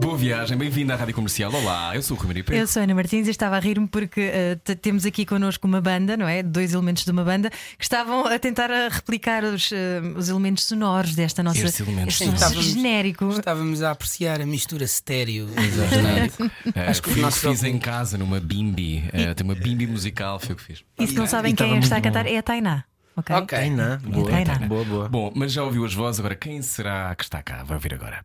Boa viagem, bem-vindo à Rádio Comercial. Olá, eu sou o Rui Maria Eu Pedro. sou a Ana Martins e estava a rir-me porque eh, t- temos aqui connosco uma banda, não é? Dois elementos de uma banda que estavam a tentar a replicar os, eh, os elementos sonoros desta nossa Estes elementos este Estávamos- genérico. Estávamos a apreciar a mistura estéreo genérico. Eh, Acho que fui o eu que fiz em casa numa bimbi. Eh, tem uma bimbi musical, foi o que fiz. E se não sabem E quem é está a cantar, é a Tainá. Ok? Ok. Tainá, boa, Tainá. boa, boa. Bom, mas já ouviu as vozes, agora quem será que está cá? Vai ouvir agora.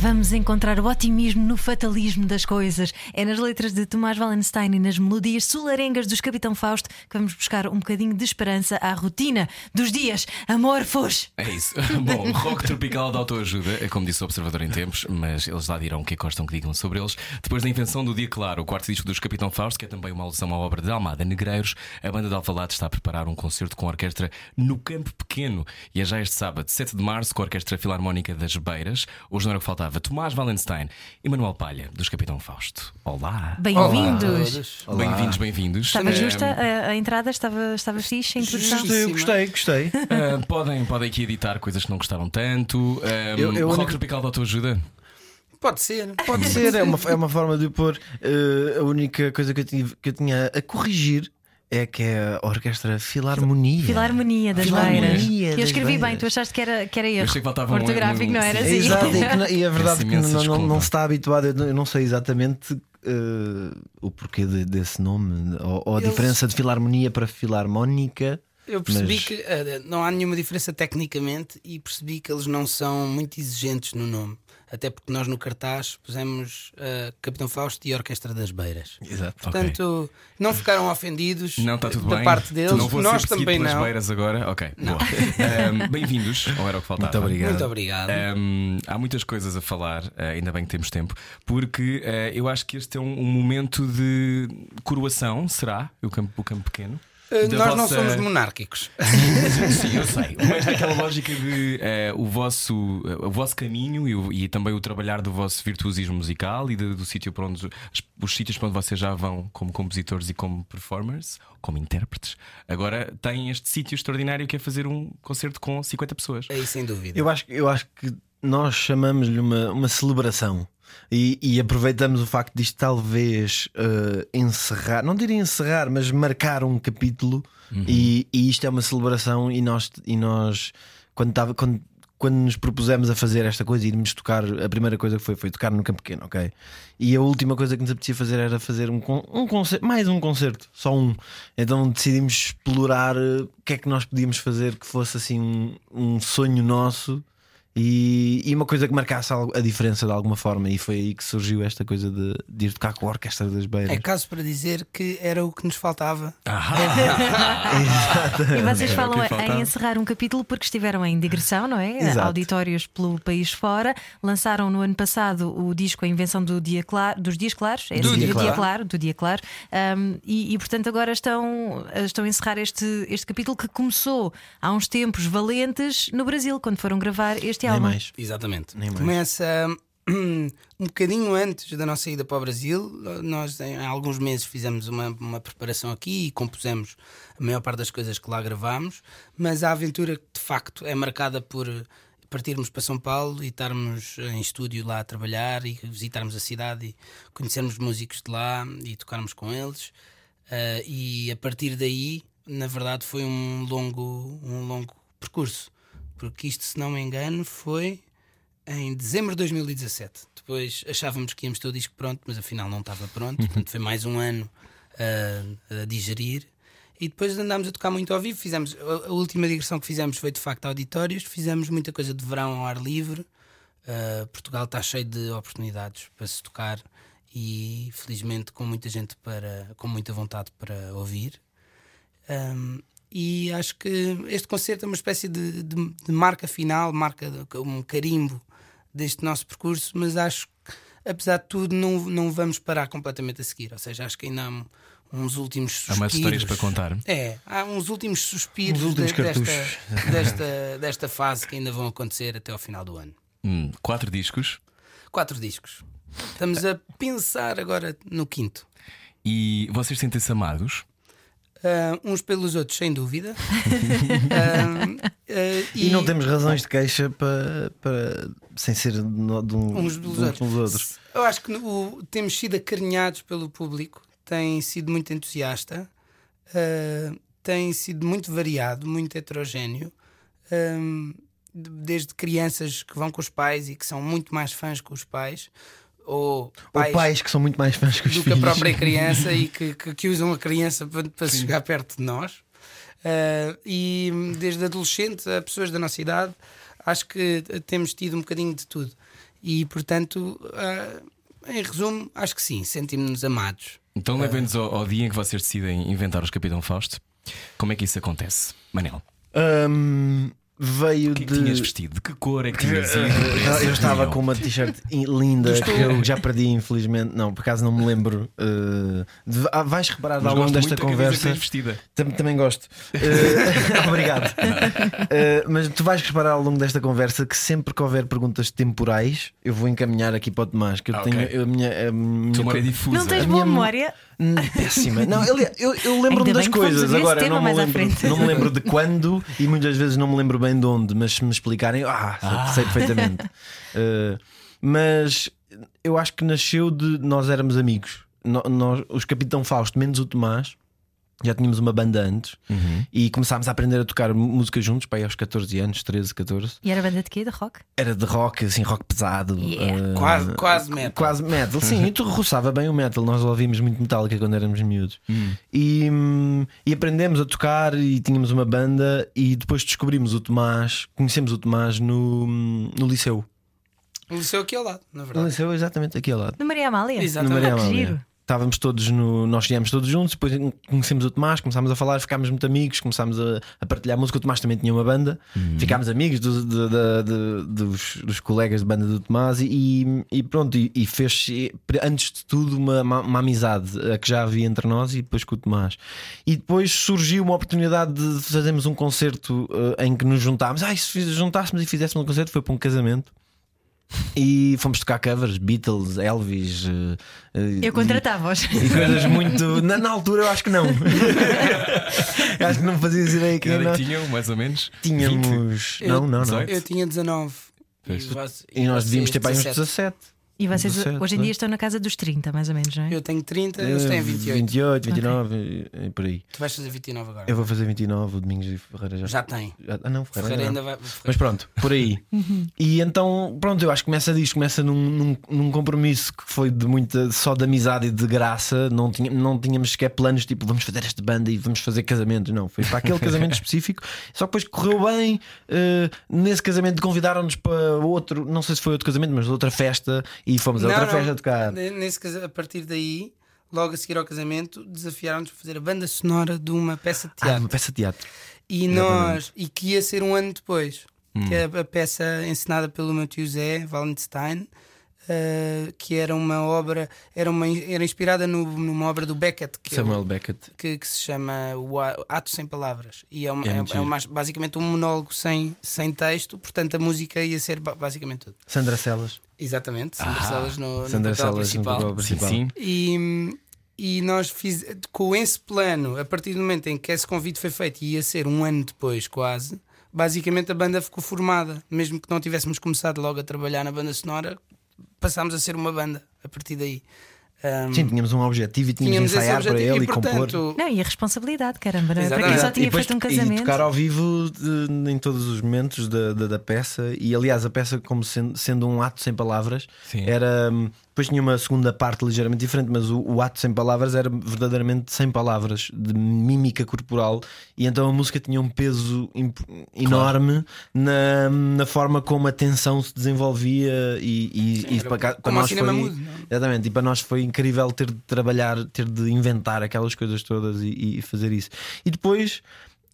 Vamos encontrar o otimismo no fatalismo das coisas. É nas letras de Tomás Wallenstein e nas melodias solarengas dos Capitão Fausto que vamos buscar um bocadinho de esperança à rotina dos dias amorfos. É isso. Bom, rock tropical de autoajuda, é como disse o Observador em tempos, mas eles lá dirão o que gostam que digam sobre eles. Depois da invenção do Dia Claro, o quarto disco dos Capitão Fausto, que é também uma alusão à obra de Almada Negreiros, a banda de Alvalade está a preparar um concerto com a orquestra no Campo Pequeno. E é já este sábado, 7 de março, com a Orquestra Filarmónica das Beiras. Hoje não era o que faltava. Tomás Wallenstein e Manuel Palha, dos Capitão Fausto. Olá. Bem-vindos. Bem-vindos, bem-vindos. Estava Eh, justa a, a entrada? Estava, estava fixe a introdução? Gostei, gostei, gostei. Uh, podem, podem aqui editar coisas que não gostaram tanto. Um, Eu- eu rock único- tropical de autoajuda. Pode ser. Pode ser, é uma, é uma forma de pôr. eh, a única coisa que eu, tive, que eu tinha a corrigir é que é a Orquestra Filarmonia. Filarmonia das Filarmonia Beiras. Eu das escribi bem, tu achaste que era, que era erro. achei que faltava um- Ortográfico, um- não era sim. É assim? exato, e, que e a verdade é que não, não, não se está habituado, eu não, eu não sei exatamente eh, o porquê de- desse nome ou, ou a Eles- diferença de Filarmonia para Filarmónica. Eu percebi Mas- que eh, não há nenhuma diferença tecnicamente e percebi que eles não são muito exigentes no nome. Até porque nós no cartaz pusemos eh, Capitão Fausto e Orquestra das Beiras. Exato. Portanto, não ficaram ofendidos Não está tudo da bem. parte deles. Não vou nós ser também pelas não. beiras agora. Ok, boa. Um, Bem-vindos, ou era o que faltava. Muito obrigado. Muito obrigado. Um, há muitas coisas a falar, uh, ainda bem que temos tempo, porque uh, eu acho que este é um, um momento de coroação, será? O campo, o campo pequeno? Eh, Da nós não vossa- somos monárquicos. Sim, eu sei. Mas naquela lógica de eh, o, vosso, eh, o vosso caminho e, o- e também o trabalhar do vosso virtuosismo musical e de- do sítio para onde os, os sítios para onde vocês já vão como compositores e como performers, como intérpretes, agora têm este sítio extraordinário que é fazer um concerto com 50 pessoas. Aí sem dúvida. Eu acho, eu acho que nós chamamos-lhe uma, uma celebração e, e aproveitamos o facto disto talvez eh, encerrar, não diria encerrar, mas marcar um capítulo e, e isto é uma celebração e nós, e nós quando, tava, quando, quando nos propusemos a fazer esta coisa e irmos tocar, a primeira coisa que foi foi tocar no Campo Pequeno, ok? E a última coisa que nos apetecia fazer era fazer um, um concerto, mais um concerto, só um. Então decidimos explorar eh, o que é que nós podíamos fazer que fosse assim um, um sonho nosso e, e uma coisa que marcasse a diferença de alguma forma. E foi aí que surgiu esta coisa de, de ir tocar com a Orquestra das Beiras. É caso para dizer que era o que nos faltava. E vocês falam em encerrar um capítulo porque estiveram em digressão, não é? Exato. Auditórios pelo país fora. Lançaram no ano passado o disco A Invenção do Dia Claro, dos Dias Claros. É Do assim, Dia do Dia Claro. Claro, do Dia Claro. Um, e, e, portanto agora estão, estão a encerrar este, este capítulo que começou há uns tempos valentes no Brasil, quando foram gravar este Nem mais. Exatamente. Nem mais. Começa hum, um bocadinho antes da nossa ida para o Brasil. Nós, em alguns meses, fizemos uma, uma preparação aqui e compusemos a maior parte das coisas que lá gravámos. Mas a aventura, de facto, é marcada por partirmos para São Paulo e estarmos em estúdio lá a trabalhar e visitarmos a cidade e conhecermos músicos de lá e tocarmos com eles. Ah, e a partir daí, na verdade, foi um longo, um longo percurso. Porque isto, se não me engano, foi em dezembro de 2017. Depois achávamos que íamos ter o disco pronto, mas afinal não estava pronto. Portanto, foi mais um ano ah, a digerir. E depois andámos a tocar muito ao vivo. Fizemos, a, a última digressão que fizemos foi de facto auditórios. Fizemos muita coisa de verão ao ar livre. Ah, Portugal está cheio de oportunidades para se tocar e felizmente com muita gente para, com muita vontade para ouvir. Um, e acho que este concerto é uma espécie de, de- de marca final, marca de- um carimbo deste nosso percurso, mas acho que, apesar de tudo, não, não vamos parar completamente a seguir. Ou seja, acho que ainda há uns últimos Há suspiros. mais histórias para contar. É, há uns últimos suspiros Uns últimos de- desta, desta, desta fase que ainda vão acontecer até ao final do ano. Hum, quatro discos. Quatro discos. Estamos a pensar agora no quinto. E vocês sentem-se amados? Ah, uns pelos outros, sem dúvida. Ah, ah, E, não temos razões de queixa para, para sem ser de, um- uns pelos outros. pelos outros. Eu acho que o- temos sido acarinhados pelo público, tem sido muito entusiasta, ah, tem sido muito variado, muito heterogéneo. Ah, de- desde crianças que vão com os pais e que são muito mais fãs que os pais, ou Ou pais que são muito mais fãs que os do que a filhos. própria criança e que, que, que usam a criança para, para chegar perto de nós. Ah, e desde adolescentes a pessoas da nossa idade, acho que temos tido um bocadinho de tudo. E portanto, ah, em resumo, acho que sim, sentimos-nos amados. Então levem-nos ao, ao dia em que vocês decidem inventar os Capitão Fausto. Como é que isso acontece? Manel, Hum, veio que é que de. tinhas vestido? De que cor é que tinhas ido? Eu- estava com uma t-shirt in- linda que eu já perdi, infelizmente. Não, por acaso não me lembro. Uh, de- ah, vais reparar Mas ao longo desta conversa. Tam- Também gosto. Uh, obrigado. Uh, mas tu vais reparar ao longo desta conversa que sempre que houver perguntas temporais, eu vou encaminhar aqui para o Tomás. Que eu Ah, tenho ok. eu- a minha, a minha Tua memória é difusa. Não tens A boa minha- memória? Hum, Péssima. Não, eu, eu, eu lembro-me das coisas. Agora não me, lembro, não me lembro de quando e muitas vezes não me lembro bem de onde, mas se me explicarem, ah, sei perfeitamente. Uh, mas eu acho que nasceu de nós éramos amigos. No- nós, os Capitão Fausto, menos o Tomás, já tínhamos uma banda antes Uhum. e começámos a aprender a tocar música juntos, para aí aos 14 anos, 13, 14. E era banda de quê? De rock? Era de rock, assim, rock pesado. Yeah. uh, Quase, quase metal. Quase metal, sim, e tu roçava bem o metal. Nós ouvimos muito Metallica quando éramos miúdos. E, hum, e aprendemos a tocar e tínhamos uma banda. E depois descobrimos o Tomás, conhecemos o Tomás no, no liceu. O liceu aqui ao lado, na No verdade. liceu, exatamente aqui ao lado. No Maria Amália? Exato. No Exatamente. Maria Ah, que Amália. Estávamos todos no. Nós viemos todos juntos, depois conhecemos o Tomás, começámos a falar, ficámos muito amigos, começámos a, a partilhar música. O Tomás também tinha uma banda, ficámos amigos do- do- de- dos, dos colegas de banda do Tomás e, e pronto, e, e fez antes de tudo uma, uma, amizade a que já havia entre nós e depois com o Tomás. E depois surgiu uma oportunidade de fazermos um concerto eh, em que nos juntámos. Ah, e se juntássemos e fizéssemos um concerto, foi para um casamento. E fomos tocar covers, Beatles, Elvis. eh, eh, Eu contratava-os. e coisas muito. Na, na altura eu acho que não. Eu acho que não fazias ideia Que que tinham, mais ou menos? 20? tínhamos. Eu- Não, não, não. 18? Eu tinha 19. Pois. você- E nós devíamos ter para aí uns 17. 17. E vocês 17, hoje em não é? dia estão na casa dos 30, mais ou menos, não é? Eu tenho 30, eles têm 28. 28, 29 e, e por aí. Tu vais fazer 29 agora. Eu vou fazer 29, o Domingos e Ferreira já. Já tem. já- Ah, não, Ferreira, Ferreira ainda vai. Mas pronto, por aí. E então, pronto, eu acho que começa disto, começa num, num, num compromisso que foi de muita só de amizade e de graça. Não, tinha, não tínhamos sequer planos tipo vamos fazer esta banda e vamos fazer casamento. Não, foi para aquele casamento específico. Só que depois correu bem. eh, nesse casamento convidaram-nos para outro, não sei se foi outro casamento, mas outra festa e fomos a outra festa a tocar. Ne- Nesse, casa- a partir daí, logo a seguir ao casamento, desafiaram-nos a fazer a banda sonora de uma peça de Ah, teatro. uma peça de teatro. e nós, e que ia ser um ano depois, Hum. que é a peça encenada pelo meu tio Zé Valenstein. eh, que era uma obra, era, uma, era inspirada no- numa obra do Beckett, que, é Samuel Beckett. que, que se chama o Ato Sem Palavras. E é, uma- É é- é uma- basicamente um monólogo sem, sem texto, portanto a música ia ser ba- basicamente tudo. Sandra Celas. Exatamente, Sandra Celas no, no Sandra papel Celas no principal. Sim, principal. sim. E, e nós fiz, com esse plano, a partir do momento em que esse convite foi feito, e ia ser um ano depois quase, basicamente a banda ficou formada. Mesmo que não tivéssemos começado logo a trabalhar na banda sonora, passámos a ser uma banda a partir daí. Um, Sim, tínhamos um objetivo e tínhamos, tínhamos ensaiar para ele e, e compor. portanto, Não, e a responsabilidade, caramba, não é? Para quem só tinha E depois- feito um E casamento. tocar ao vivo de- em todos os momentos da, da, da peça. E aliás, a peça, como sendo, sendo um ato sem palavras, Sim. era. Depois tinha uma segunda parte ligeiramente diferente, mas o, o ato sem palavras era verdadeiramente sem palavras, de mímica corporal. E então a música tinha um peso enorme na, na forma como a tensão se desenvolvia. E, e, e era para, cá- para nós foi. mudo, é? Exatamente, e para nós foi incrível ter de trabalhar, ter de inventar aquelas coisas todas e, e fazer isso. E depois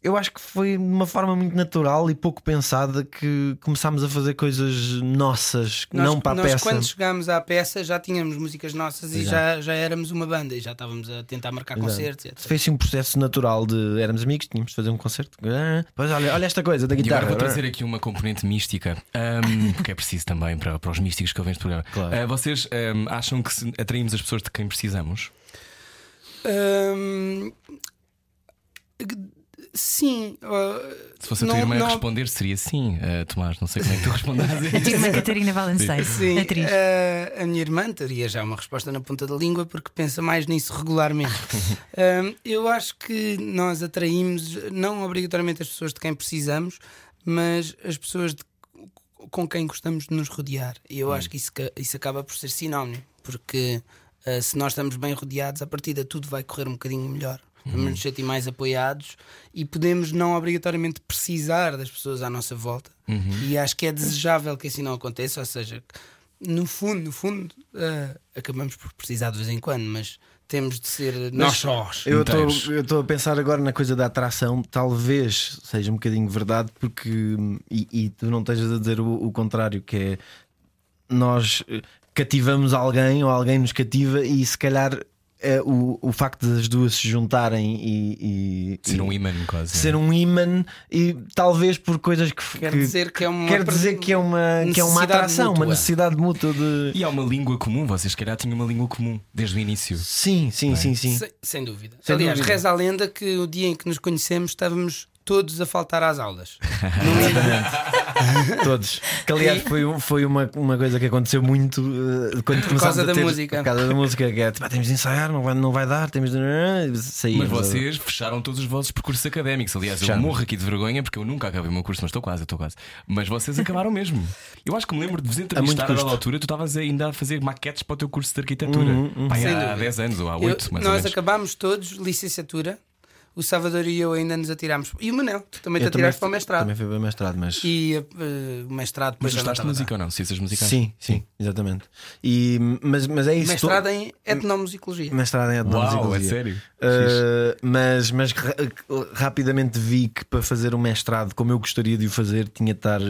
eu acho que foi de uma forma muito natural e pouco pensada que começámos a fazer coisas nossas, Nós, não para a nós peça. quando chegámos à peça já tínhamos músicas nossas e já, já éramos uma banda e já estávamos a tentar marcar Exato. concertos. etc. Foi assim um processo natural de éramos amigos, tínhamos de fazer um concerto. Ah, Pois olha, olha esta coisa da E agora guitarra. vou trazer aqui uma componente mística, ahm, porque é preciso também para, para os místicos que ouvem este programa. Claro. Ah, vocês ahm, acham que atraímos as pessoas de quem precisamos? Hum, sim. uh, Se fosse a não- tua irmã a não- responder, seria sim, Ah, Tomás. Não sei como é que tu responderás a tua isso. irmã Catarina Valenstein, Sim, atriz. uh, a minha irmã teria já uma resposta na ponta da língua porque pensa mais nisso regularmente. Eu acho que nós atraímos não obrigatoriamente as pessoas de quem precisamos, mas as pessoas de- com quem gostamos de nos rodear. E eu acho que isso, isso acaba por ser sinónimo, porque uh, se nós estamos bem rodeados, a partir de tudo vai correr um bocadinho melhor. Vamos nos sentir mais apoiados. E podemos não obrigatoriamente precisar das pessoas à nossa volta. E acho que é desejável que assim não aconteça, ou seja, no fundo, no fundo, uh, acabamos por precisar de vez em quando, mas temos de ser nós sós. Eu estou a pensar agora na coisa da atração, talvez seja um bocadinho verdade, porque e, e tu não estejas a dizer o, o contrário, que é nós eh, cativamos alguém ou alguém nos cativa e se calhar o, o facto das duas se juntarem e, e- Ser um imã, quase. ser um imã e talvez por coisas que Quer que- dizer que é uma quer dizer que é uma que é uma atração, uma mútua. necessidade mútua de E há uma língua comum, vocês se calhar tinham uma língua comum desde o início. sim, sim, sim, sim. Sem, sem dúvida. Sem Aliás, dúvida. reza a lenda que o dia em que nos conhecemos estávamos todos a faltar às aulas. Todos. Que aliás foi, um- foi uma, uma coisa que aconteceu muito uh, quando começámos causa a da ter, música. Por causa da música, que é tipo, "Ah, temos de ensaiar, não vai, não vai dar, temos de. Sair. Mas vocês fecharam todos os vossos percursos académicos. Aliás, eu Fechamos. morro aqui de vergonha porque eu nunca acabei o meu curso, mas estou quase, estou quase. Mas vocês acabaram mesmo. Eu acho que me lembro de vos entrevistar a custo. dada altura, tu estavas ainda a fazer maquetes para o teu curso de arquitetura. Pá, Sem há dúvida. 10 anos ou há Eu- 8, mais ou nós menos. acabámos todos licenciatura. O Salvador e eu ainda nos atirámos. E o Manel, tu também te Eu atiraste para o mestrado. Também fui para o mestrado, mas. E uh, o mestrado Mas depois já não gostaste de a música ou não? Ciências musicais? Sim, sim, exatamente. E, mas, mas é isso. Mestrado to- em etnomusicologia. Mestrado em Uau, etnomusicologia. é sério? Uh, mas mas ra- rapidamente vi que para fazer um mestrado como eu gostaria de o fazer tinha de estar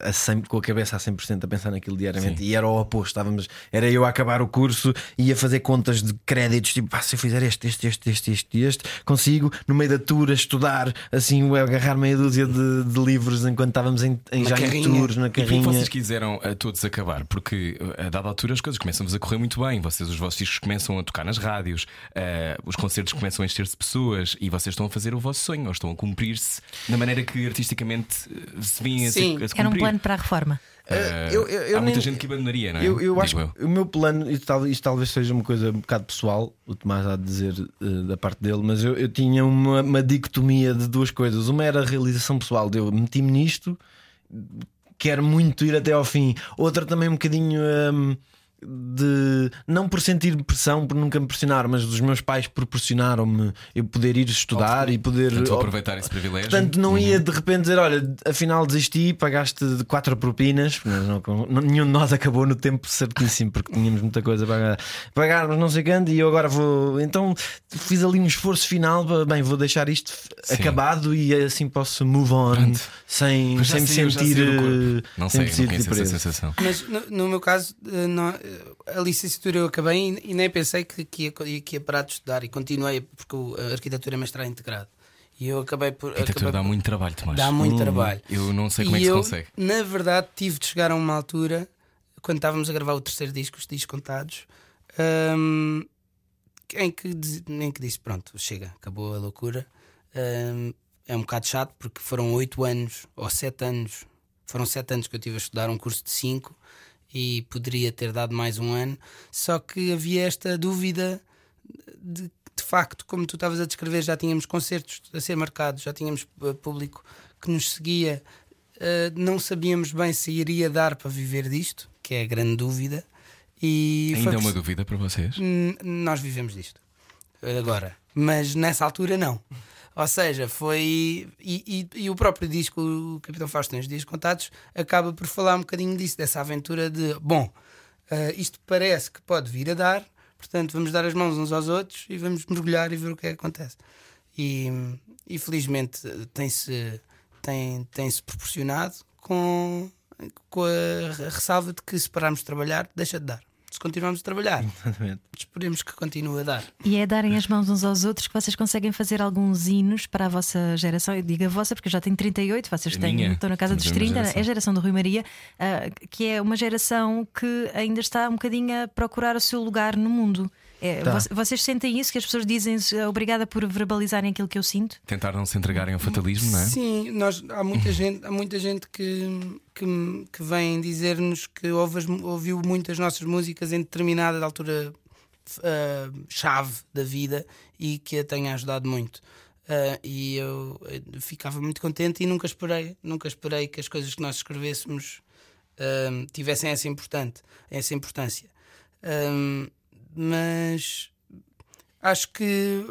a 100 com a cabeça a 100% a pensar naquilo diariamente Sim. e era o oposto. Estávamos, era eu a acabar o curso e ia fazer contas de créditos, tipo, "Pá, se eu fizer este, este, este, este, este, este, consigo no meio da tour estudar assim, agarrar meia dúzia de, de livros enquanto estávamos em, em Na já em carrinha. tours, na E carrinha. vocês quiseram a todos acabar? Porque a dada altura as coisas começam-vos a correr muito bem. Vocês, os vossos discos começam a tocar nas rádios, eh, os concertos começam a encher-se de pessoas e vocês estão a fazer o vosso sonho, ou estão a cumprir-se da maneira que artisticamente eh, se vêm a, se, a se Era um cumprir. plano para a reforma. Eh, eu- eu- eu há muita nem- gente que abandonaria, não é? Eu, eu acho que o meu plano, isto, tal- isto talvez seja uma coisa um bocado pessoal, o Tomás há de dizer eh, da parte dele, mas eu, eu tinha uma, uma dicotomia de duas coisas. Uma era a realização pessoal, de eu meti-me nisto, quero muito ir até ao fim. Outra também um bocadinho. hum, de não por sentir pressão, por nunca me pressionar, mas dos meus pais proporcionaram-me eu poder ir estudar e poder Portanto, aproveitar esse privilégio. Portanto, não ia de repente dizer: olha, afinal desisti, pagaste de quatro propinas. Mas não- nenhum de nós acabou no tempo certíssimo, porque tínhamos muita coisa para pagar. Pagarmos não sei quanto, e eu agora vou. Então fiz ali um esforço final. para, Bem, vou deixar isto Sim. acabado e assim posso move on Pronto. sem, Mas sem me sentir. eh, Não sem sei, me não sentir conheço essa sensação. Mas no, no meu caso, eh, não- a licenciatura eu acabei e, nem pensei que, que, ia, que ia parar de estudar e continuei, porque a arquitetura é mestrado integrado. E eu acabei por. Arquitetura acabei dá por- muito trabalho, Tomás. dá muito trabalho. Eu não sei como é e que se eu, consegue. na verdade, tive de chegar a uma altura, quando estávamos a gravar o terceiro disco, os discos contados, hum, em, que, em que disse: Pronto, chega, acabou a loucura. Hum, é um bocado chato porque foram oito anos ou sete anos, foram sete anos que eu tive a estudar um curso de cinco e poderia ter dado mais um ano, só que havia esta dúvida de, de facto, como tu estavas a descrever, já tínhamos concertos a ser marcados, já tínhamos uh, público que nos seguia, uh, não sabíamos bem se iria dar para viver disto, que é a grande dúvida. E Ainda é uma dúvida para vocês? Nós vivemos disto agora, mas nessa altura não. Ou seja, foi. E, e- e o próprio disco, o Capitão Fausto tem os Dias Contados, acaba por falar um bocadinho disso, dessa aventura de: bom, ah, isto parece que pode vir a dar, portanto vamos dar as mãos uns aos outros e vamos mergulhar e ver o que é que acontece. E, e felizmente tem-se tem, tem -se proporcionado com, com a ressalva de que se pararmos de trabalhar, deixa de dar. Se continuarmos a trabalhar, Exatamente. esperemos que continue a dar. E é darem as mãos uns aos outros que vocês conseguem fazer alguns hinos para a vossa geração. Eu digo a vossa porque eu já tenho 38, vocês A têm, minha. estão na casa dos Somos a mesma 30, geração. é a geração do Rui Maria, ah, que é uma geração que ainda está um bocadinho a procurar o seu lugar no mundo. É, Tá. vo- Vocês sentem isso que as pessoas dizem obrigada por verbalizarem aquilo que eu sinto? Tentar não se entregarem ao fatalismo, não é? Sim, nós, há muita gente, há muita gente que, que, que vem dizer-nos que ouve ouviu muitas nossas músicas em determinada altura ah, chave da vida e que a tenha ajudado muito. Ah, e eu, eh, ficava muito contente e nunca esperei, nunca esperei que as coisas que nós escrevêssemos ah, tivessem essa, importante, essa importância. Ah, mas acho que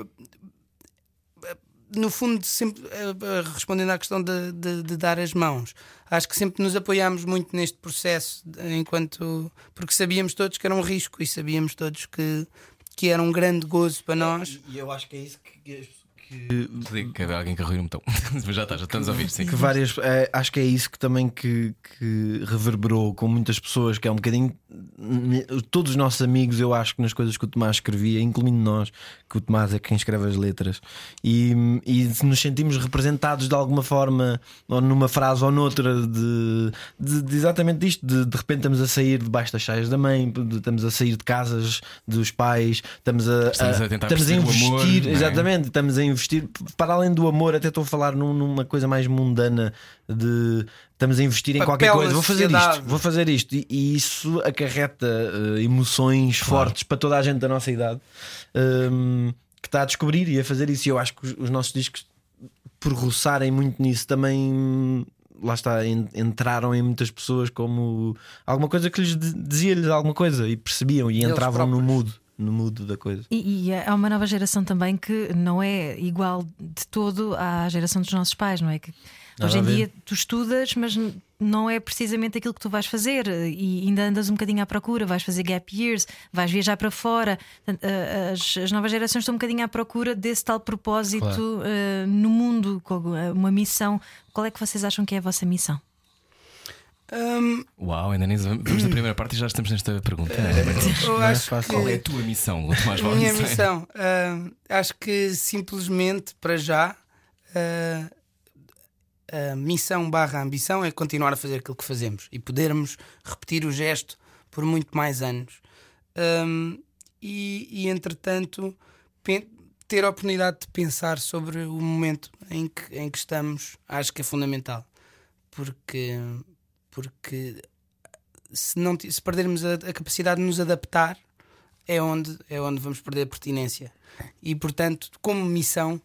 no fundo, sempre eh, eh, respondendo à questão de, de- de dar as mãos, acho que sempre nos apoiámos muito neste processo, enquanto porque sabíamos todos que era um risco e sabíamos todos que, que era um grande gozo para nós. E eu acho que é isso que, que, Digo que havia alguém que arruiu um botão. Mas já está, já estamos a ouvir, sim. que várias. é, acho que é isso que também que, que reverberou com muitas pessoas, que é um bocadinho. Todos os nossos amigos, eu acho que nas coisas que o Tomás escrevia, incluindo nós, que o Tomás é quem escreve as letras, e, e se nos sentimos representados de alguma forma, ou numa frase ou noutra, de, de, de exatamente disto: de, de repente estamos a sair debaixo das chaias da mãe, de- estamos a sair de casas dos pais, estamos a, Estamos a tentar estamos a investir, amor, é? exatamente, estamos a investir para além do amor, até estou a falar num- numa coisa mais mundana de estamos a investir em Papel qualquer coisa, vou fazer sociedade. isto, vou fazer isto, e, e isso acarreta eh, emoções fortes para toda a gente da nossa idade hum, que está a descobrir e a fazer isso. E eu acho que os, os nossos discos, por roçarem muito nisso, também lá está, en- entraram em muitas pessoas como alguma coisa que lhes di- dizia-lhes alguma coisa e percebiam e entravam no mood, no mood da coisa. E, e há uma nova geração também que não é igual de todo à geração dos nossos pais, não é? Que Nada hoje em dia tu estudas, mas não é precisamente aquilo que tu vais fazer e ainda andas um bocadinho à procura, vais fazer gap years, vais viajar para fora. As, as novas gerações estão um bocadinho à procura desse tal propósito Claro. ah, no mundo, com uma missão. Qual é que vocês acham que é a vossa missão? Hum, Uau, ainda nem vamos na primeira parte e já estamos nesta pergunta. é? eu Não é acho fácil. Qual é a que tua missão, a minha missão, hum, acho que simplesmente para já ah, a missão barra ambição é continuar a fazer aquilo que fazemos e podermos repetir o gesto por muito mais anos. Hum, e, e, entretanto, ter a oportunidade de pensar sobre o momento em que, em que estamos, acho que é fundamental. Porque, porque se, não, se perdermos a, a capacidade de nos adaptar, é onde, é onde vamos perder a pertinência. E, portanto, como missão,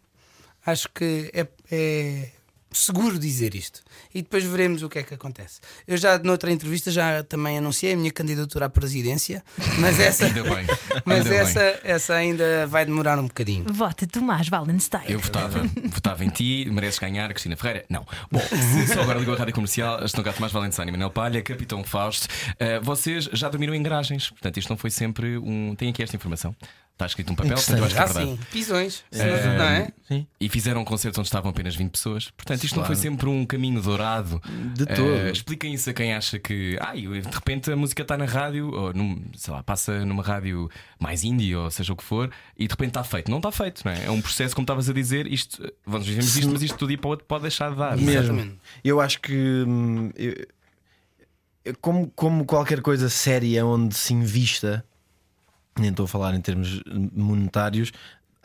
acho que é, é seguro dizer isto. E depois veremos o que é que acontece. Eu já, noutra entrevista, já também anunciei a minha candidatura à presidência, mas essa, Ainda bem. mas ainda essa, bem. essa ainda vai demorar um bocadinho. Vota Tomás Wallenstein. Eu votava, votava em ti, mereces ganhar, Cristina Ferreira? Não. Bom, se só agora ligou a rádio comercial, estão cá Tomás Valentine e Manel Palha, Capitão Fausto. Uh, vocês já dormiram em garagens, portanto, isto não foi sempre um. Tem aqui esta informação. Está escrito num papel, portanto, eu acho que é Ah, verdade. sim, pisões, É, não é? Sim. E fizeram um concerto onde estavam apenas 20 pessoas. Portanto, isto não foi Claro. sempre um caminho dourado. De Eh, todo. expliquem isso a quem acha que ai, de repente a música está na rádio, ou num, sei lá, passa numa rádio mais indie, ou seja o que for, e de repente está feito. Não está feito, não é? É um processo, como estavas a dizer, isto, eh, vamos vivemos isto, mas isto tudo dia para o outro pode deixar de dar. Mesmo. Exatamente. Eu acho que hum, eu- eu- como, como qualquer coisa séria onde se invista, nem estou a falar em termos monetários,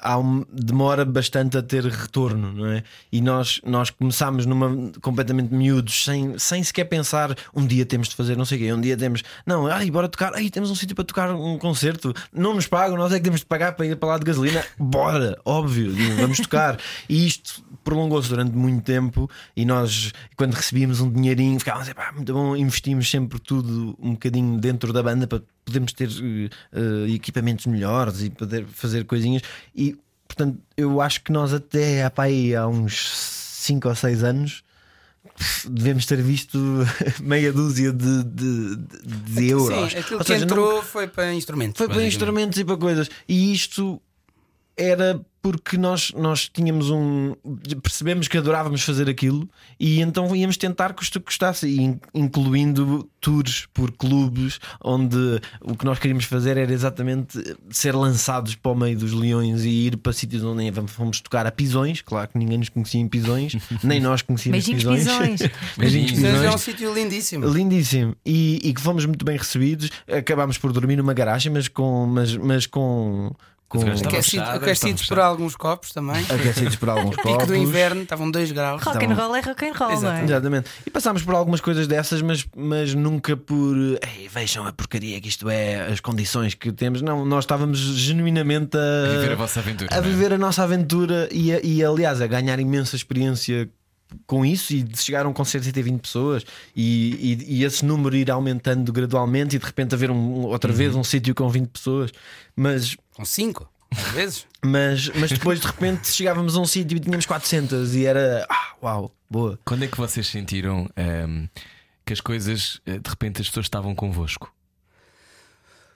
há um- demora bastante a ter retorno, não é? E nós, nós começámos numa completamente miúdos, sem, sem sequer pensar um dia temos de fazer não sei o quê, um dia temos, não, ai, bora tocar, ai, temos um sítio para tocar um concerto, não nos pagam, nós é que temos de pagar para ir para lá de gasolina, bora, óbvio, vamos tocar. E isto prolongou-se durante muito tempo e nós, quando recebíamos um dinheirinho, ficávamos, "Epá, muito bom, investimos sempre tudo um bocadinho dentro da banda para podermos ter eh, equipamentos melhores e poder fazer coisinhas. E portanto, eu acho que nós até pá, aí, há uns 5 ou 6 anos. Devemos ter visto meia dúzia de, de, de- de euros. Sim, aquilo Ou que seja, não- entrou foi para instrumentos. foi para instrumentos e para coisas. E isto era porque nós, nós tínhamos um. percebemos que adorávamos fazer aquilo e então íamos tentar que isto custasse, in- incluindo tours por clubes, onde o que nós queríamos fazer era exatamente ser lançados para o meio dos leões e ir para sítios onde nem fomos tocar a pisões. Claro que ninguém nos conhecia em pisões, nem nós conhecíamos pisões. pisões. Beijinhos, Mas é um pisões. sítio lindíssimo. Lindíssimo e, e que fomos muito bem recebidos. Acabámos por dormir numa garagem, mas com, mas, mas com, com Aquecido- Aquecidos por alguns copos também. aquecidos por alguns Pico copos. do inverno, estavam 2 graus. Rock and roll é rock and roll, não é? Exatamente. Exatamente. E passámos por algumas coisas dessas, mas, mas nunca por Ei, vejam a porcaria que isto é, as condições que temos. Não, nós estávamos genuinamente a, A viver a vossa aventura. a é? viver a nossa aventura e, a- e, aliás, a ganhar imensa experiência com isso e de chegar a um concerto e ter 20 pessoas e, e, e esse número ir aumentando gradualmente e de repente haver um, outra vez um sítio com 20 pessoas. Mas Com 5, às vezes. mas, mas depois de repente chegávamos a um sítio e tínhamos 400 e era ah, uau, boa. Quando é que vocês sentiram ehm, que as coisas, eh, de repente, as pessoas estavam convosco?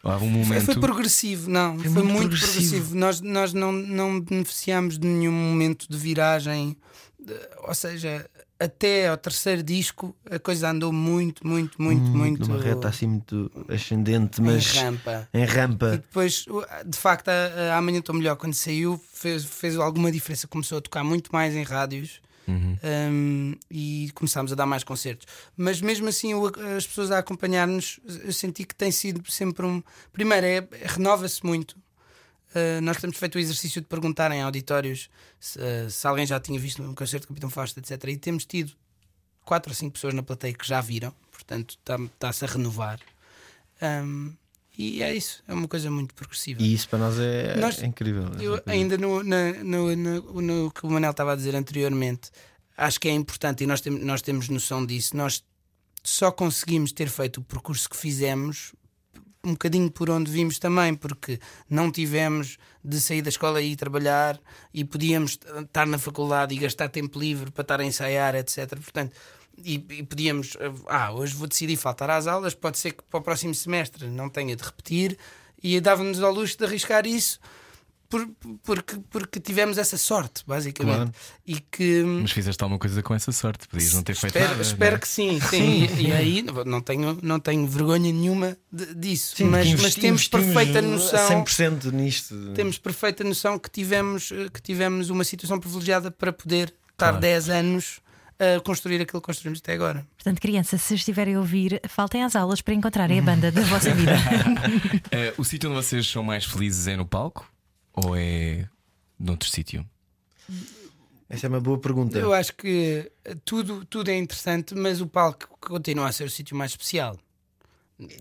Houve um Foi, momento. foi progressivo, não, foi, muito muito, progressivo. progressivo. Nós, nós não, não beneficiamos de nenhum momento de viragem, de- ou seja, até ao terceiro disco a coisa andou muito, muito, muito, muito, numa reta assim muito ascendente, em mas rampa. em E rampa. depois, o- de facto, a, a Amanhã Estou Melhor, quando saiu, fez, fez alguma diferença. Começou a tocar muito mais em rádios Uhum. um, e começámos a dar mais concertos. Mas mesmo assim, o- as pessoas a acompanhar-nos, eu senti que tem sido sempre um. Primeiro, é- renova-se muito. Uh, nós temos feito o exercício de perguntar em auditórios se, uh, se alguém já tinha visto um concerto do Capitão Fausto, etc. E temos tido quatro ou cinco pessoas na plateia que já viram, portanto está-se a renovar. Um, e é isso, é uma coisa muito progressiva. E isso para nós é, Nós- é incrível. Eu, ainda no, na- no, no, no que o Manel estava a dizer anteriormente, acho que é importante e nós, tem, nós temos noção disso. Nós só conseguimos ter feito o percurso que fizemos um bocadinho por onde vimos também, porque não tivemos de sair da escola e ir trabalhar e podíamos estar na faculdade e gastar tempo livre para estar a ensaiar, etc. Portanto, e, e podíamos, ah, hoje vou decidir faltar às aulas, pode ser que para o próximo semestre não tenha de repetir, e dava-nos ao luxo de arriscar isso por- porque, porque tivemos essa sorte, basicamente. Claro. E que. Mas fizeste alguma coisa com essa sorte, podias não ter feito Espero, nada. espero é? que sim, sim. E, e aí não tenho, não tenho vergonha nenhuma de- disso. Sim, mas, mas temos perfeita noção. 100% nisto. Temos perfeita noção que tivemos, eh, que tivemos uma situação privilegiada para poder estar Claro. 10 anos a construir aquilo que construímos até agora. Portanto, crianças, se estiverem a ouvir, faltem às aulas para encontrarem a banda da vossa vida. Eh, o sítio onde vocês são mais felizes é no palco? Ou é noutro sítio? Essa é uma boa pergunta. Eu acho que tudo, tudo é interessante, mas o palco continua a ser o sítio mais especial.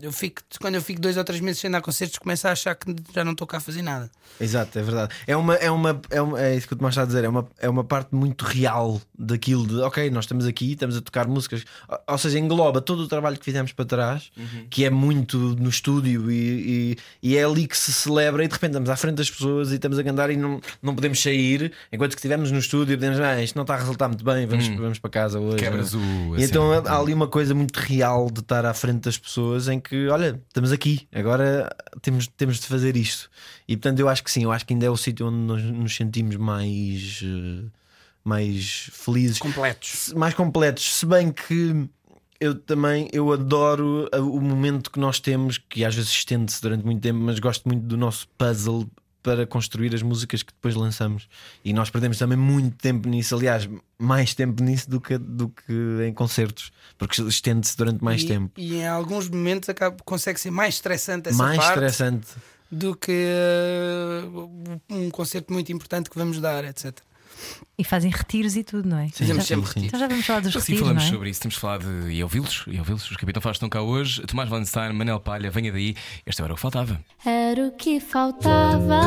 Eu fico, quando eu fico dois ou três meses sem dar concertos, começo a achar que já não estou cá a fazer nada. Exato, é verdade. É, uma, é, uma, é, uma, é isso que o Tomás está a dizer. É uma, é uma parte muito real daquilo de ok, nós estamos aqui, estamos a tocar músicas. Ou- seja, engloba todo o trabalho que fizemos para trás, que é muito no estúdio e, e, e é ali que se celebra. E de repente estamos à frente das pessoas e estamos a cantar e não, não podemos sair. Enquanto que estivemos no estúdio podemos, ah, isto não está a resultar muito bem, vamos, vamos para casa hoje. Quebras o. E a então há ali uma coisa muito real de estar à frente das pessoas em que, olha, estamos aqui, agora temos, temos de fazer isto. E portanto, eu acho que sim, eu acho que ainda é o sítio onde nós nos sentimos mais, eh, mais felizes, Completos. mais completos. Se bem que eu também eu adoro a- o momento que nós temos, que às vezes estende-se durante muito tempo, mas gosto muito do nosso puzzle para construir as músicas que depois lançamos. E nós perdemos também muito tempo nisso, aliás, mais tempo nisso do que, do que em concertos, porque estende-se durante mais e, tempo. E em alguns momentos acaba, consegue ser mais estressante essa mais parte estressante. do que uh, um concerto muito importante que vamos dar, etc. E fazem retiros e tudo, não é? Fizemos Já- sempre sim. retiros. Então já vamos falar dos Assim retiros, falamos não é? sobre isso, temos falado de, e ouvi-los, e ouvi-los. Os Capitão Fausto estão cá hoje. Tomás Valenstein, Manel Palha, venha daí. Esta era o que faltava. Era o que faltava.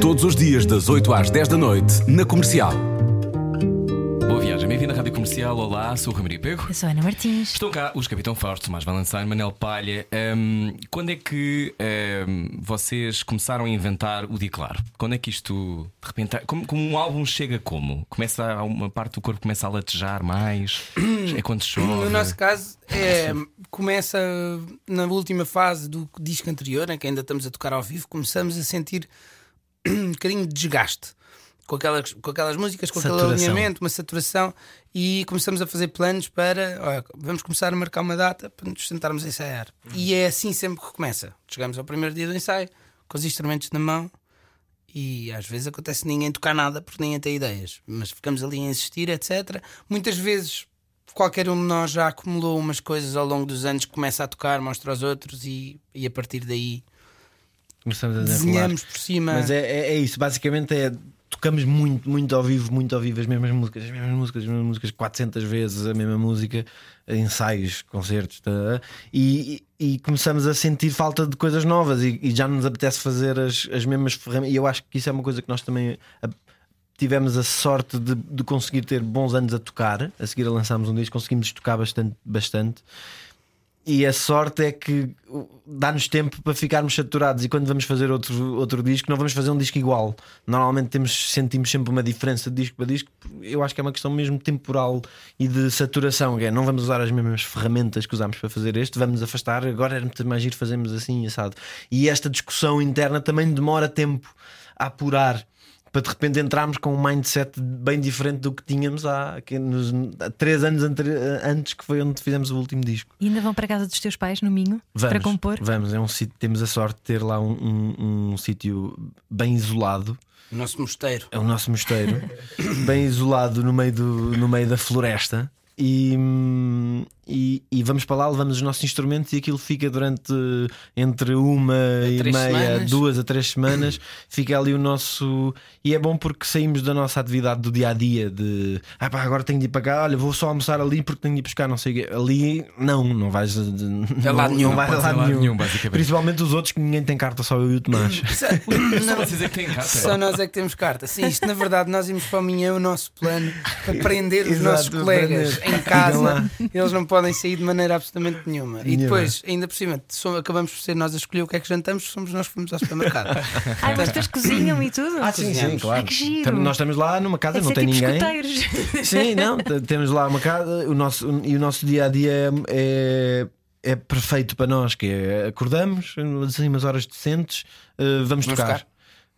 Todos os dias, das 8 às 10 da noite, na comercial. Boa viagem, bem-vindo à Rádio Comercial. Olá, sou o Maria Pego. Eu sou a Ana Martins. Estão cá os Capitão Fausto, Tomás Valenstein, Manel Palha. Hum, quando é que hum, vocês começaram a inventar o dia claro? Quando é que isto de repente. Como, como um álbum chega como? Começa a uma parte do corpo começa a latejar mais? é quando chove? No nosso caso, é, começa na última fase do disco anterior, em que ainda estamos a tocar ao vivo, começamos a sentir um bocadinho de desgaste com aquelas, com aquelas músicas, com aquele Saturação. alinhamento, uma saturação, e começamos a fazer planos para olha, vamos começar a marcar uma data para nos sentarmos a ensaiar. E é assim sempre que começa. Chegamos ao primeiro dia do ensaio, com os instrumentos na mão, e às vezes acontece ninguém tocar nada porque ninguém tem ideias, mas ficamos ali a insistir, etc. Muitas vezes qualquer um de nós já acumulou umas coisas ao longo dos anos, começa a tocar, mostra aos outros, e, e a partir daí Começamos a desenhamos por cima. Mas é, é, é isso, basicamente é. Tocamos muito, muito ao vivo, muito ao vivo as mesmas músicas, as mesmas músicas, as mesmas músicas, 400 vezes a mesma música, ensaios, concertos, tá? e, e- começamos a sentir falta de coisas novas e, e já nos apetece fazer as, as mesmas ferramentas. E eu acho que isso é uma coisa que nós também tivemos a sorte de, de conseguir ter bons anos a tocar. A seguir a lançámos um disco, conseguimos tocar bastante, bastante. E a sorte é que dá-nos tempo para ficarmos saturados. E quando vamos fazer outro, outro disco, não vamos fazer um disco igual. Normalmente temos, sentimos sempre uma diferença de disco para disco. Eu acho que é uma questão mesmo temporal e de saturação. é, não vamos usar as mesmas ferramentas que usámos para fazer este, vamos afastar. Agora era muito mais giro fazermos assim, assado. E esta discussão interna também demora tempo a apurar. Para de repente entrarmos com um mindset bem diferente do que tínhamos há, que nos, há três anos ante- antes, que foi onde fizemos o último disco. E ainda vão para a casa dos teus pais no Minho Vamos, para compor? Vamos, é um sítio, temos a sorte de ter lá um, um, um sítio bem isolado. O nosso mosteiro. É o nosso mosteiro, bem isolado no meio, do, no meio da floresta. E, e, e vamos para lá, levamos os nossos instrumentos e aquilo fica durante entre uma e meia, semanas. duas a três semanas. Fica ali o nosso. E é bom porque saímos da nossa atividade do dia a dia de ah, pá, agora tenho de ir para cá, olha, vou só almoçar ali porque tenho de ir buscar, não sei o quê. Ali, não, não vais. É lado não, nenhum, não vais a ser lado lado nenhum. nenhum, basicamente. Principalmente os outros que ninguém tem carta, só eu e o Tomás. Vocês é que têm carta. Só nós é que temos carta. Sim, isto na verdade nós íamos para o Minhão, o nosso plano, para prender os Exato, nossos colegas aprender. Em casa. Eles não podem sair de maneira absolutamente nenhuma. E depois, ainda por cima, so- acabamos por ser nós a escolher o que é que jantamos, somos nós que fomos ao supermercado. Ai, mas depois cozinham e tudo? Ah, sim, sim, claro. Ai, que giro. Nós estamos lá numa casa, não tem tipo ninguém. escuteiros. Sim, não, temos lá uma casa, o nosso, e o nosso dia a dia é, é perfeito para nós, que é acordamos, assim, umas horas decentes, eh, vamos Vamos tocar. tocar.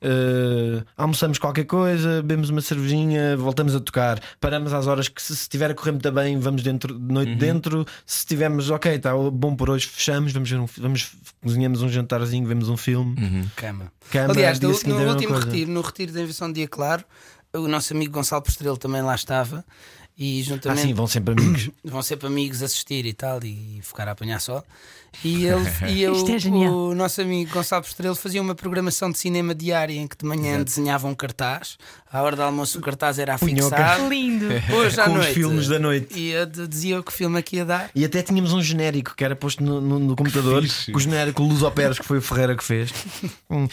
Eh, almoçamos qualquer coisa, bebemos uma cervejinha, voltamos a tocar. Paramos às horas que, se estiver a correr muito bem, vamos dentro, de noite dentro. Se estivermos, ok, está bom por hoje, fechamos, vamos, ver um, vamos cozinhamos um jantarzinho, vemos um filme. Cama. Cama, Aliás, dia no, no último coisa. retiro, no retiro da Invenção do Dia Claro, o nosso amigo Gonçalo Postrelo também lá estava. E Ah, juntamente sim, vão sempre amigos. vão sempre amigos assistir e tal, e ficar a apanhar só. E, ele, e eu, é o nosso amigo Gonçalo Postrelo fazia uma programação de cinema diária em que de manhã desenhava um cartaz, à hora do almoço o cartaz era afixado. Lindo. Hoje à Com os noite. filmes da noite. E eu dizia o que filme aqui ia dar. E até tínhamos um genérico que era posto no, no- no computador, o genérico Luz Operas, que foi o Ferreira que fez. Um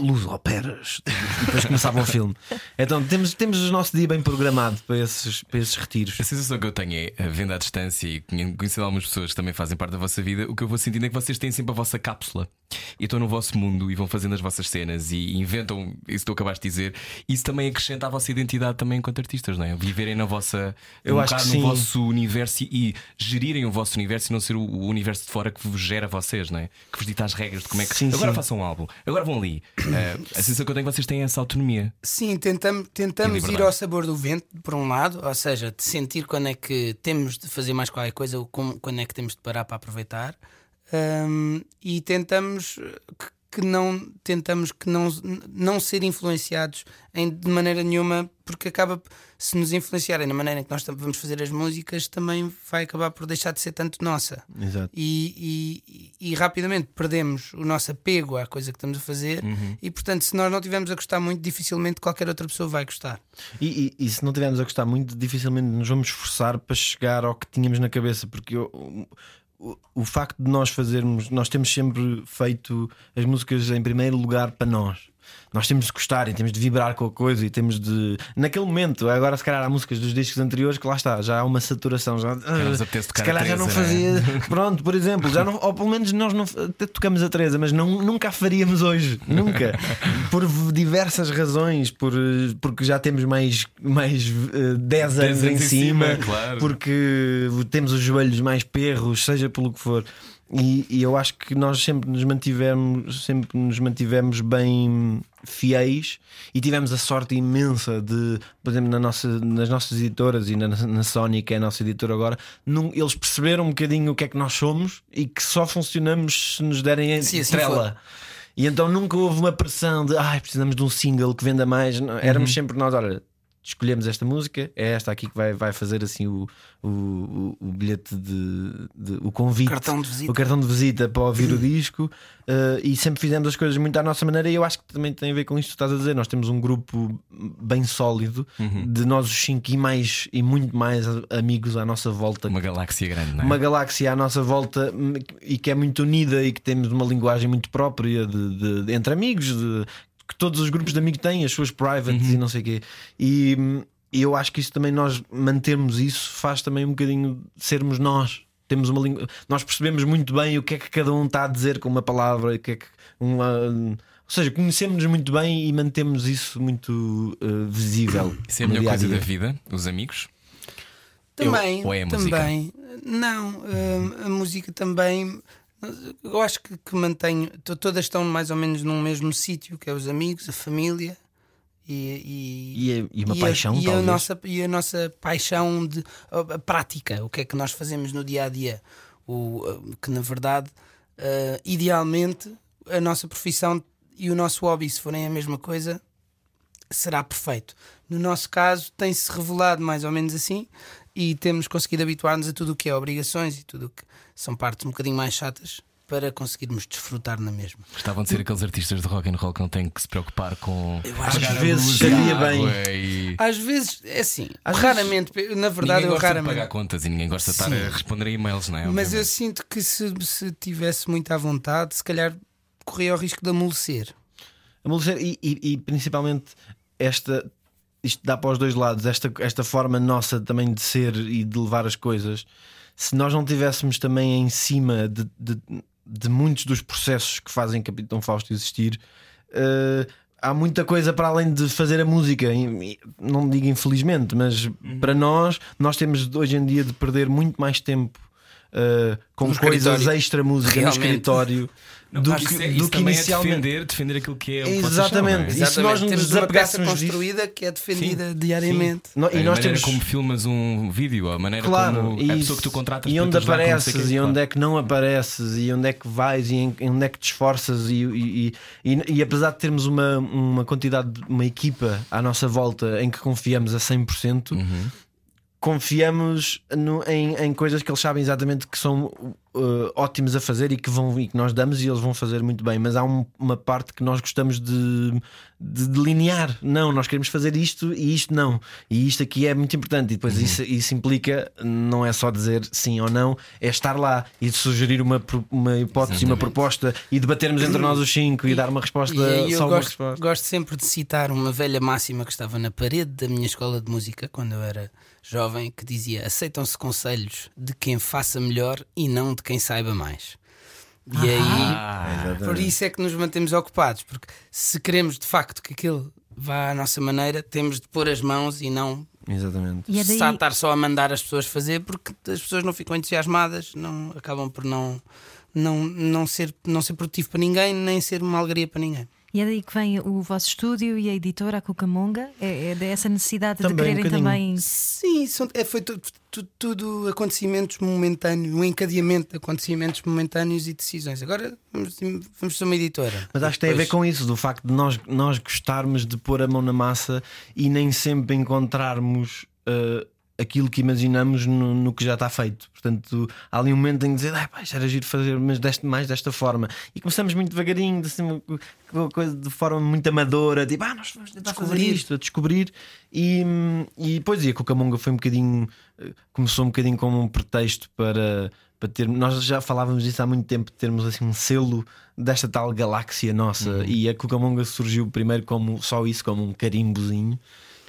Luz Operas. E depois começava o filme. Então temos, temos o nosso dia bem programado para esses, para esses retiros. A sensação que eu tenho é, eh, vendo à distância e conhe- conhecendo algumas pessoas que também fazem parte da vossa vida, o que eu vou sentindo é que vocês têm sempre a vossa cápsula e estão no vosso mundo e vão fazendo as vossas cenas e inventam isso que tu acabaste de dizer. Isso também acrescenta à vossa identidade também enquanto artistas, não é? Viverem na vossa Eu um acho que no sim. vosso universo e gerirem o vosso universo e não ser o, o universo de fora que vos gera vocês, não é? Que vos dita as regras de como é que Sim, agora sim. façam um álbum, agora vão ali. Eh, a sensação que eu tenho é que vocês têm essa autonomia. Sim, tentamos, tentamos ir ao sabor do vento, por um lado, ou seja, de sentir quando é que temos de fazer mais qualquer coisa ou como- quando é que temos de parar para aproveitar. Hum, e tentamos que, que não tentamos que não, não ser influenciados em, de maneira nenhuma, porque acaba se nos influenciarem na maneira em que nós vamos fazer as músicas, também vai acabar por deixar de ser tanto nossa. Exato. E, e- e rapidamente perdemos o nosso apego à coisa que estamos a fazer, e portanto, se nós não estivermos a gostar muito, dificilmente qualquer outra pessoa vai gostar. E, e- e se não tivermos a gostar muito, dificilmente nos vamos esforçar para chegar ao que tínhamos na cabeça, porque eu- o, facto de nós fazermos, nós temos sempre feito as músicas em primeiro lugar para nós. Nós temos de gostar e temos de vibrar com a coisa e temos de. Naquele momento, agora se calhar há músicas dos discos anteriores que lá está, já há uma saturação. Já, apetece se calhar já não é? fazia. Pronto, por exemplo, já não, ou pelo menos nós não até tocamos a Teresa, mas não, nunca a faríamos hoje. Nunca. Por diversas razões, por, porque já temos mais, mais eh, 10 anos em cima, claro. porque temos os joelhos mais perros, seja pelo que for. E, e eu acho que nós sempre nos mantivemos, sempre nos mantivemos bem fiéis e tivemos a sorte imensa de, por exemplo, na nossa, nas nossas editoras e na, na Sony, que é a nossa editora agora, num- eles perceberam um bocadinho o que é que nós somos e que só funcionamos se nos derem a Sim, assim estrela. E então nunca houve uma pressão de ai, precisamos de um single que venda mais. Não, Éramos Uhum. sempre nós, olha, escolhemos esta música, é esta aqui que vai, vai fazer assim o, o, o, bilhete de, de- o convite, Cartão de visita. o cartão de visita para ouvir o disco. eh, e sempre fizemos as coisas muito à nossa maneira. E eu acho que também tem a ver com isto que estás a dizer. Nós temos um grupo bem sólido de nós os cinco e mais e muito mais amigos à nossa volta Uma galáxia grande, não é? uma galáxia à nossa volta e que é muito unida e que temos uma linguagem muito própria de, de- de- entre amigos, de- que todos os grupos de amigos têm, as suas privates e não sei o quê. E, e eu acho que isso também, nós mantermos isso, faz também um bocadinho sermos nós. Temos uma língua, nós percebemos muito bem o que é que cada um está a dizer com uma palavra, o que é que uma. Ou seja, conhecemos-nos muito bem e mantemos isso muito eh, visível. Isso é a melhor coisa da vida, os amigos. Também, Eu- ou é a música? também. Não, hum, a música também. Eu acho que, que mantenho. to- Todas estão mais ou menos num mesmo sítio, que é os amigos, a família e, e, E, é- e uma e paixão, a, e a nossa e a nossa paixão de a, a prática, o que é que nós fazemos no dia a dia, o que na verdade, uh, idealmente, a nossa profissão e o nosso hobby, se forem a mesma coisa, será perfeito. No nosso caso, tem-se revelado mais ou menos assim e temos conseguido habituar-nos a tudo o que é obrigações e tudo o que são partes um bocadinho mais chatas para conseguirmos desfrutar na mesma. Gostavam de ser aqueles artistas de rock and roll que não têm que se preocupar com. a às vezes luz, estaria a bem. E... Às vezes, é assim, Às raramente, na verdade, ninguém eu gosta raramente. de pagar contas e ninguém gosta de estar Sim. a responder a e-mails, não é? Mas eu sinto que se, se tivesse muito à vontade, se calhar corria o risco de amolecer. Amolecer e, e- e principalmente esta. Isto dá para os dois lados, esta, esta forma nossa também de ser e de levar as coisas. Se nós não tivéssemos também em cima de, de, de muitos dos processos que fazem Capitão Fausto existir, eh, há muita coisa para além de fazer a música. Não digo infelizmente, mas para nós, nós temos hoje em dia de perder muito mais tempo. eh, com No coisas escritório. extra música Realmente. no escritório Não, do que, isso é- do isso que também inicialmente é defender, defender aquilo que é o Exatamente. é? E se nós nos Temos uma peça desapegássemos disso- construída que é defendida diariamente. No- A e nós maneira temos como filmas um vídeo, a maneira claro como e, a pessoa que tu contratas e para onde apareces e onde é que não apareces e onde é que vais e onde é que te esforças e, e, e, e- e apesar de termos uma, uma quantidade uma equipa à nossa volta em que confiamos a 100% Uhum. confiamos no- em, em coisas que eles sabem exatamente que são uh, ótimos a fazer e que, vão, e que nós damos e eles vão fazer muito bem. Mas há um- uma parte que nós gostamos de, de delinear. Não, nós queremos fazer isto e isto não. E isto aqui é muito importante. E depois isso, isso implica, não é só dizer sim ou não, é estar lá e sugerir uma, uma hipótese, uma proposta e debatermos entre nós os cinco e, dar uma resposta E eu só uma gosto, resposta. gosto sempre de citar uma velha máxima que estava na parede da minha escola de música quando eu era jovem, que dizia: aceitam-se conselhos de quem faça melhor e não de quem saiba mais. E aí, Ah, por isso é que nos mantemos ocupados, porque se queremos de facto que aquilo vá à nossa maneira, temos de pôr as mãos e não Exatamente. E é daí... só estar só a mandar as pessoas fazer, porque as pessoas não ficam entusiasmadas, não acabam por não. Não, não, ser, não ser produtivo para ninguém, nem ser uma alegria para ninguém. E é daí que vem o vosso estúdio e a editora, a Cucamonga? É, é dessa necessidade Também, de um quererem bocadinho. também. Sim, são- é, foi tu- tu- tudo acontecimentos momentâneos, um encadeamento de acontecimentos momentâneos e decisões. Agora vamos, vamos ser uma editora. Mas acho que tem a ver com isso, do facto de nós, nós gostarmos de pôr a mão na massa e nem sempre encontrarmos uh, aquilo que imaginamos no, no que já está feito. Portanto, há ali um momento em que dizer, ah, pá, era giro fazer mas deste, mais desta forma. E começamos muito devagarinho, de, assim, coisa de forma muito amadora, tipo, ah, nós vamos tentar fazer Descobrir. isto, a descobrir. E, e depois, e a Cucamonga foi um bocadinho, eh, começou um bocadinho como um pretexto para. Para ter, nós já falávamos disso há muito tempo, de termos assim um selo desta tal galáxia nossa. Uhum. E a Cucamonga surgiu primeiro como só isso, como um carimbozinho.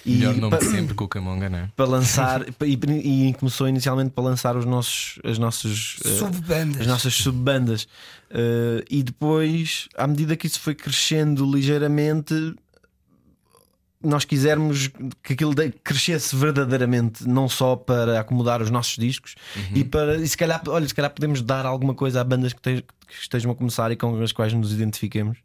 E melhor nome pa- de sempre com o Camonga, não é? para lançar e, e começou inicialmente para lançar os nossos as nossas eh, Subbandas. as nossas subbandas Eh, e depois à medida que isso foi crescendo ligeiramente nós quisermos que aquilo crescesse verdadeiramente, não só para acomodar os nossos discos e para e se calhar, olha, se calhar podemos dar alguma coisa a bandas que, te- que estejam a começar e com as quais nos identifiquemos.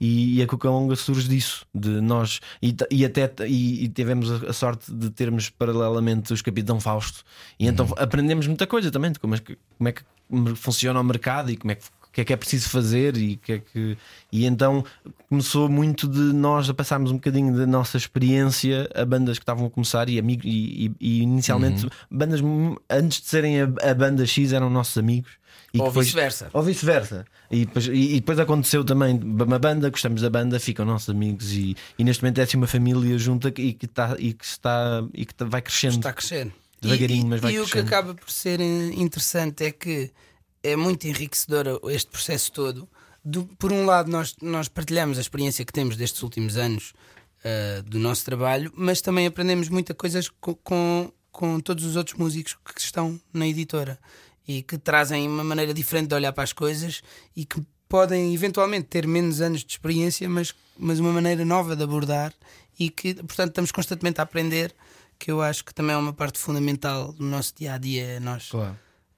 E, e a Cuca Longa surge disso, de nós e, e até e, e tivemos a, a sorte de termos paralelamente os Capitão Fausto, e então aprendemos muita coisa também de como é que, como é que funciona o mercado e como é que o que é que é preciso fazer e que é que e então começou muito de nós a passarmos um bocadinho da nossa experiência a bandas que estavam a começar e amigos e, e- e inicialmente bandas mu- antes de serem a, a banda X eram nossos amigos e Ou vice-versa. ou vice-versa. E depois, e- e depois aconteceu também uma banda, gostamos da banda, ficam nossos amigos e, e neste momento é assim uma família junta e que está e que está e que tá- vai crescendo. Está a crescer. Devagarinho, e, mas vai E o que crescendo. acaba por ser interessante é que é muito enriquecedor este processo todo. Do- por um lado, nós, nós partilhamos a experiência que temos destes últimos anos eh, do nosso trabalho, mas também aprendemos muita coisas co- com, com, todos os outros músicos que estão na editora e que trazem uma maneira diferente de olhar para as coisas e que podem eventualmente ter menos anos de experiência, mas, mas uma maneira nova de abordar e que, portanto, estamos constantemente a aprender. Que eu acho que também é uma parte fundamental do nosso dia a dia, é nós Claro.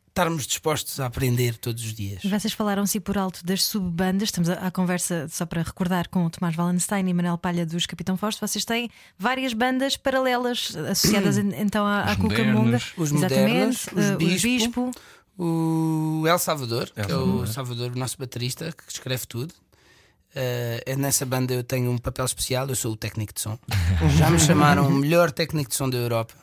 estarmos dispostos a aprender todos os dias. Vocês falaram-se por alto das subbandas. Estamos à conversa, só para recordar, com o Tomás Wallenstein e Manel Palha dos Capitão Fausto. Vocês têm várias bandas paralelas associadas en- então à, à Os Cucamonga. Os Exatamente. modernos, os eh, Bispo. Bispo. O El Salvador, que é o Salvador, o nosso baterista, que escreve tudo. É nessa banda eu tenho um papel especial, eu sou o técnico de som. Já me chamaram o melhor técnico de som da Europa.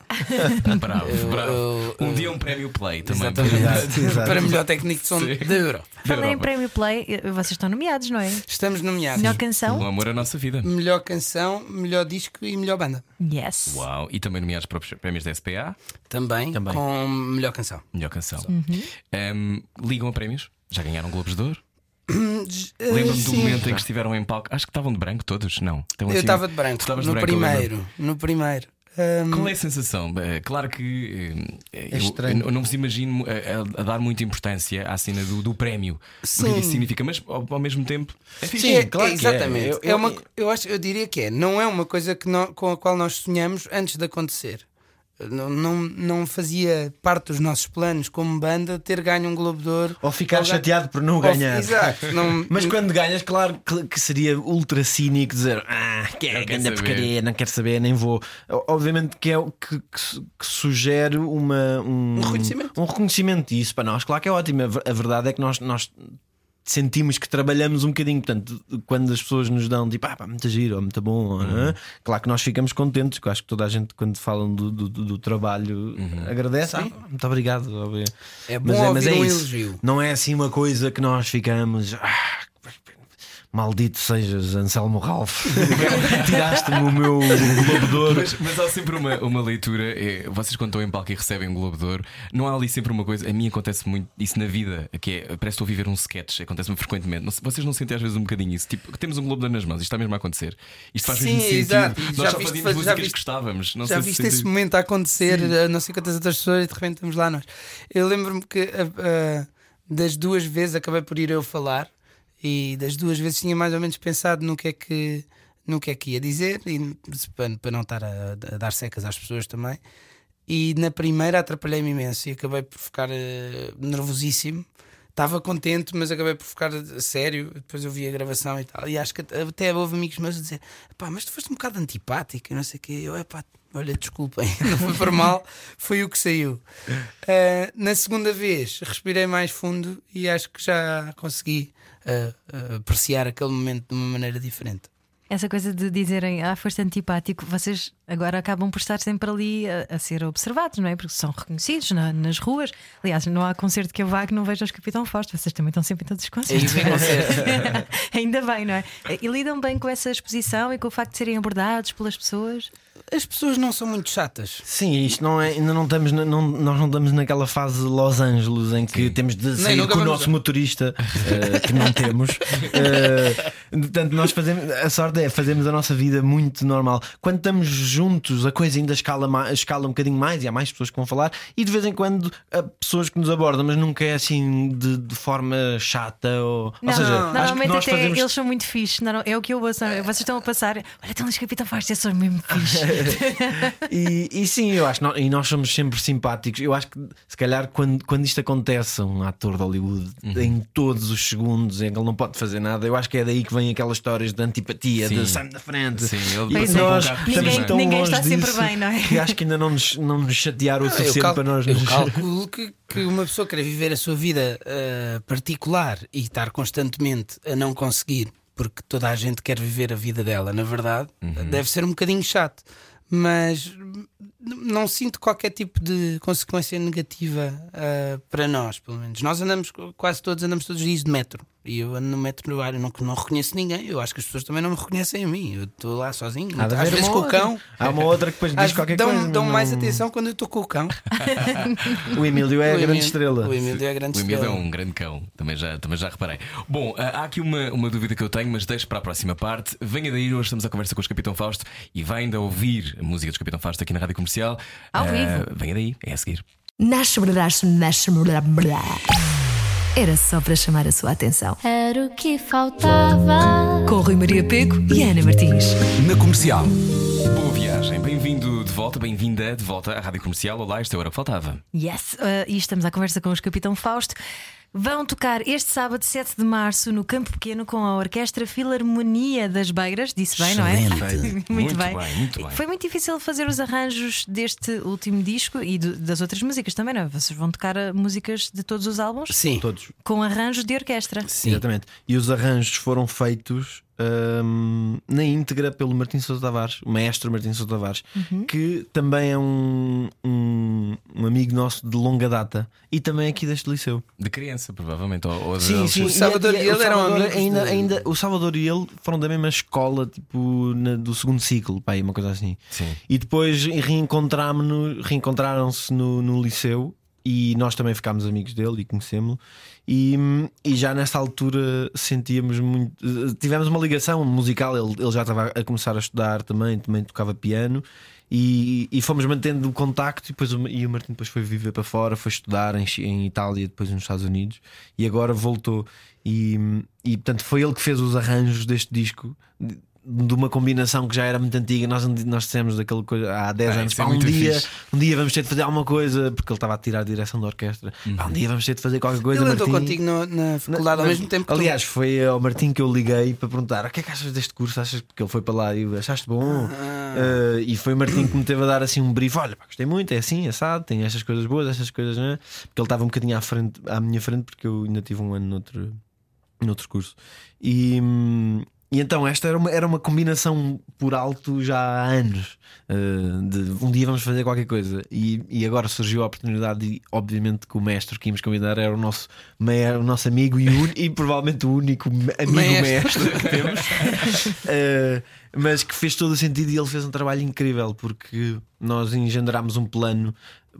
Bravo, Eu- bravo. eu- um dia um prémio Play também. Exatamente. Exato. Para melhor técnico de som Sim. da Europa. Falei em. Prémio Play, vocês estão nomeados, não é? Estamos nomeados. Melhor O canção? amor à nossa vida. Melhor canção, melhor disco e melhor banda. Yes. Uau, e também nomeados para os prémios da SPA. Também, Também. com melhor canção. Melhor canção. Uhum. Um, ligam a prémios? Já ganharam Globos de Ouro? Eh, Lembro-me do sim. momento em que estiveram em palco. Acho que estavam de branco todos, não? Estavam Eu assim- estava de branco. No de branco, eu primeiro. No primeiro. Ahm, Qual é a sensação? Eh, Claro que eh, eu, estranho. eu não vos imagino a, a- a dar muita importância à cena do, do prémio. O que Sim. isso significa, mas ao, ao mesmo tempo é fixe. Sim, é, claro é, que é. exatamente. Eu- É eu- uma, eu, acho, eu diria que é. Não é uma coisa que nó- com a qual nós sonhamos antes de acontecer. Não, não, não fazia parte dos nossos planos como banda ter ganho um Globo de Ouro. Ou ficar Ou chateado por não ou- ganhar. Exato. Não, Mas quando ganhas, claro que- seria ultra cínico dizer ah, que é grande saber." porcaria, não quero saber, nem vou. O- Obviamente que é o que, que que sugere uma, um, Um reconhecimento. um reconhecimento disso para nós. Claro que é ótimo. A verdade é que nós, nós sentimos que trabalhamos um bocadinho. Portanto, quando as pessoas nos dão tipo, ah, pá, muito giro, ou muito bom, ou, Uhum. claro que nós ficamos contentes. que eu acho que toda a gente, quando falam do, do, do- trabalho, agradece. Ah, muito obrigado. óbvio. É bom Mas é, mas ouvir é um isso. elogio. Não é assim uma coisa que nós ficamos. "Ah, maldito sejas, Anselmo Ralph. Tiraste-me o meu Globo de Ouro. Mas, mas há sempre uma, uma leitura. é, vocês, quando estão em palco e recebem um Globo de Ouro, não há ali sempre uma coisa. A mim acontece muito isso na vida, que é parece que estou a viver um sketch, acontece-me frequentemente. Não vocês não sentem às vezes um bocadinho isso? Tipo, temos um Globo de Ouro nas mãos, isto está mesmo a acontecer. Isto faz Sim, mesmo sentido. exato. Nós já fazíamos fazer- já músicas que gostávamos. Não Já sei se viste sentem- esse momento a acontecer a não sei quantas outras pessoas e de repente estamos lá nós. Eu lembro-me que ah, das duas vezes acabei por ir eu falar e das duas vezes tinha mais ou menos pensado no que é que, no que, é que ia dizer e para, não estar a, a dar secas às pessoas também. E na primeira atrapalhei-me imenso e acabei por ficar ah, nervosíssimo. Estava contente, mas acabei por ficar sério. Depois eu vi a gravação e tal. E acho que até houve amigos meus a dizer: pá, mas tu foste um bocado antipático e não sei o quê. Eu, é pá, olha, desculpem, não foi por mal, foi o que saiu. Ah, na segunda vez, respirei mais fundo e acho que já consegui ah, apreciar aquele momento de uma maneira diferente. Essa coisa de dizerem, ah, foste antipático, vocês agora acabam por estar sempre ali a, a ser observados, não é? Porque são reconhecidos na- nas ruas. Aliás, não há concerto que eu vá que não veja os Capitão Fausto, vocês também estão sempre em todos os concertos. Ainda bem, não é? E lidam bem com essa exposição e com o facto de serem abordados pelas pessoas. As pessoas não são muito chatas. Sim, isto não é, ainda não estamos, na- não, nós não estamos naquela fase Los Angeles em que temos de sair nunca com o nosso lá. motorista, eh, que não temos. Eh, portanto, nós fazemos, a sorte é fazemos a nossa vida muito normal. Quando estamos juntos, a coisa ainda escala, escala um bocadinho mais e há mais pessoas que vão falar, e de vez em quando há pessoas que nos abordam, mas nunca é assim de, de forma chata. Ou, Não, ou seja, acho que normalmente nós até fazemos. eles são muito fixes. Não, não, é o que eu ouço. Vocês estão a passar. Olha, tem uns Capitão esses são mesmo fixes. E, e sim, eu acho, e nós somos sempre simpáticos. Eu acho que se calhar quando, quando isto acontece a um ator de Hollywood Uhum. em todos os segundos em que ele não pode fazer nada, eu acho que é daí que vêm aquelas histórias de antipatia, Sim. de sai da frente. Sim, ele e nós um Ninguém- tão ninguém longe está sempre disso bem, não é? Que acho que ainda não nos, não nos chatearam o Eu, suficiente para nós eu nos. calculo que, que uma pessoa querer viver a sua vida ah, particular e estar constantemente a não conseguir, porque toda a gente quer viver a vida dela, na verdade, deve ser um bocadinho chato. Mas não sinto qualquer tipo de consequência negativa ah, para nós, pelo menos. Nós andamos, quase todos andamos todos os dias de metro. E eu ando no metro no ar, eu não, não reconheço ninguém. Eu acho que as pessoas também não me reconhecem a mim. Eu estou lá sozinho, Há às vezes uma com o outra. cão. Há uma outra que depois diz Às- qualquer dão, coisa. dão mas mais não- atenção quando eu estou com o cão. O Emílio é a O grande Emílio- estrela. O Emílio é a grande O Emílio é estrela. um grande cão, também já, também já reparei. Bom, ah, há aqui uma, uma dúvida que eu tenho, mas deixo para a próxima parte. Venha daí, hoje estamos à conversa com os Capitão Fausto e vai ainda ouvir a música dos Capitão Fausto aqui na Rádio Comercial. Ao Ah, vivo. Venha daí, é a seguir. Nasce, nasce, nasce. Era só para chamar a sua atenção. Era o que faltava. Com Rui Maria Peco e Ana Martins. Na comercial. Boa viagem, bem-vindo de volta, bem-vinda de volta à Rádio Comercial. Olá, esta é a hora que faltava. Yes, uh, e estamos à conversa com os Capitão Fausto. Vão tocar este sábado, 7 de março, no Campo Pequeno, com a Orquestra Filarmonia das Beiras. Disse bem, não é? Excelente. Muito bem, muito bem. Foi muito difícil fazer os arranjos deste último disco e do- das outras músicas também, não é? Vocês vão tocar uh, músicas de todos os álbuns Sim. Todos. com arranjos de orquestra. Sim. Exatamente. E os arranjos foram feitos hum, na íntegra pelo Martim Sousa Tavares, o maestro Martim Sousa Tavares, que também é um, um, um amigo nosso de longa data e também aqui deste liceu. De criança, provavelmente. Ou, ou Sim, sim. O Salvador e o ele eram Salvador amigos ainda, de- ainda O Salvador e ele foram da mesma escola, tipo, na- do segundo ciclo, pá, uma coisa assim. Sim. E depois reencontraram-se no, no liceu e nós também ficámos amigos dele e conhecemos-lo. E, e já nessa altura sentíamos muito. eh, Tivemos uma ligação musical. Ele, ele já estava a começar a estudar também, também tocava piano. E, e fomos mantendo o contacto. E, depois, o- e o Martin depois foi viver para fora, foi estudar em, em Itália, depois nos Estados Unidos. E agora voltou. E, e portanto foi ele que fez os arranjos deste disco. De- uma combinação que já era muito antiga, nós, nós dissemos daquela coisa há 10 Ah, anos. é pá, um, dia, fixe. um dia vamos ter de fazer alguma coisa, porque ele estava a tirar a direção da orquestra. Pá, um dia vamos ter de fazer qualquer coisa. Ele andou contigo no- na faculdade ao Mas, mesmo tempo que tu. Aliás, foi ao Martim que eu liguei para perguntar o que é que achas deste curso? Achas que ele foi para lá e achaste bom? Ah. Eh, e foi o Martim que me teve a dar assim um brief: olha, pá, gostei muito, é assim, assado, tem estas coisas boas, estas coisas, não é? Porque ele estava um bocadinho à, frente, à minha frente, porque eu ainda tive um ano noutro, noutro curso. E. hum, e então esta era uma, era uma combinação por alto já há anos eh, de um dia vamos fazer qualquer coisa e, e agora surgiu a oportunidade e obviamente que o mestre que íamos convidar era o nosso, me- o nosso amigo e, un- e provavelmente o único amigo Maestro. mestre que temos Eh, mas que fez todo o sentido e ele fez um trabalho incrível porque nós engendrámos um plano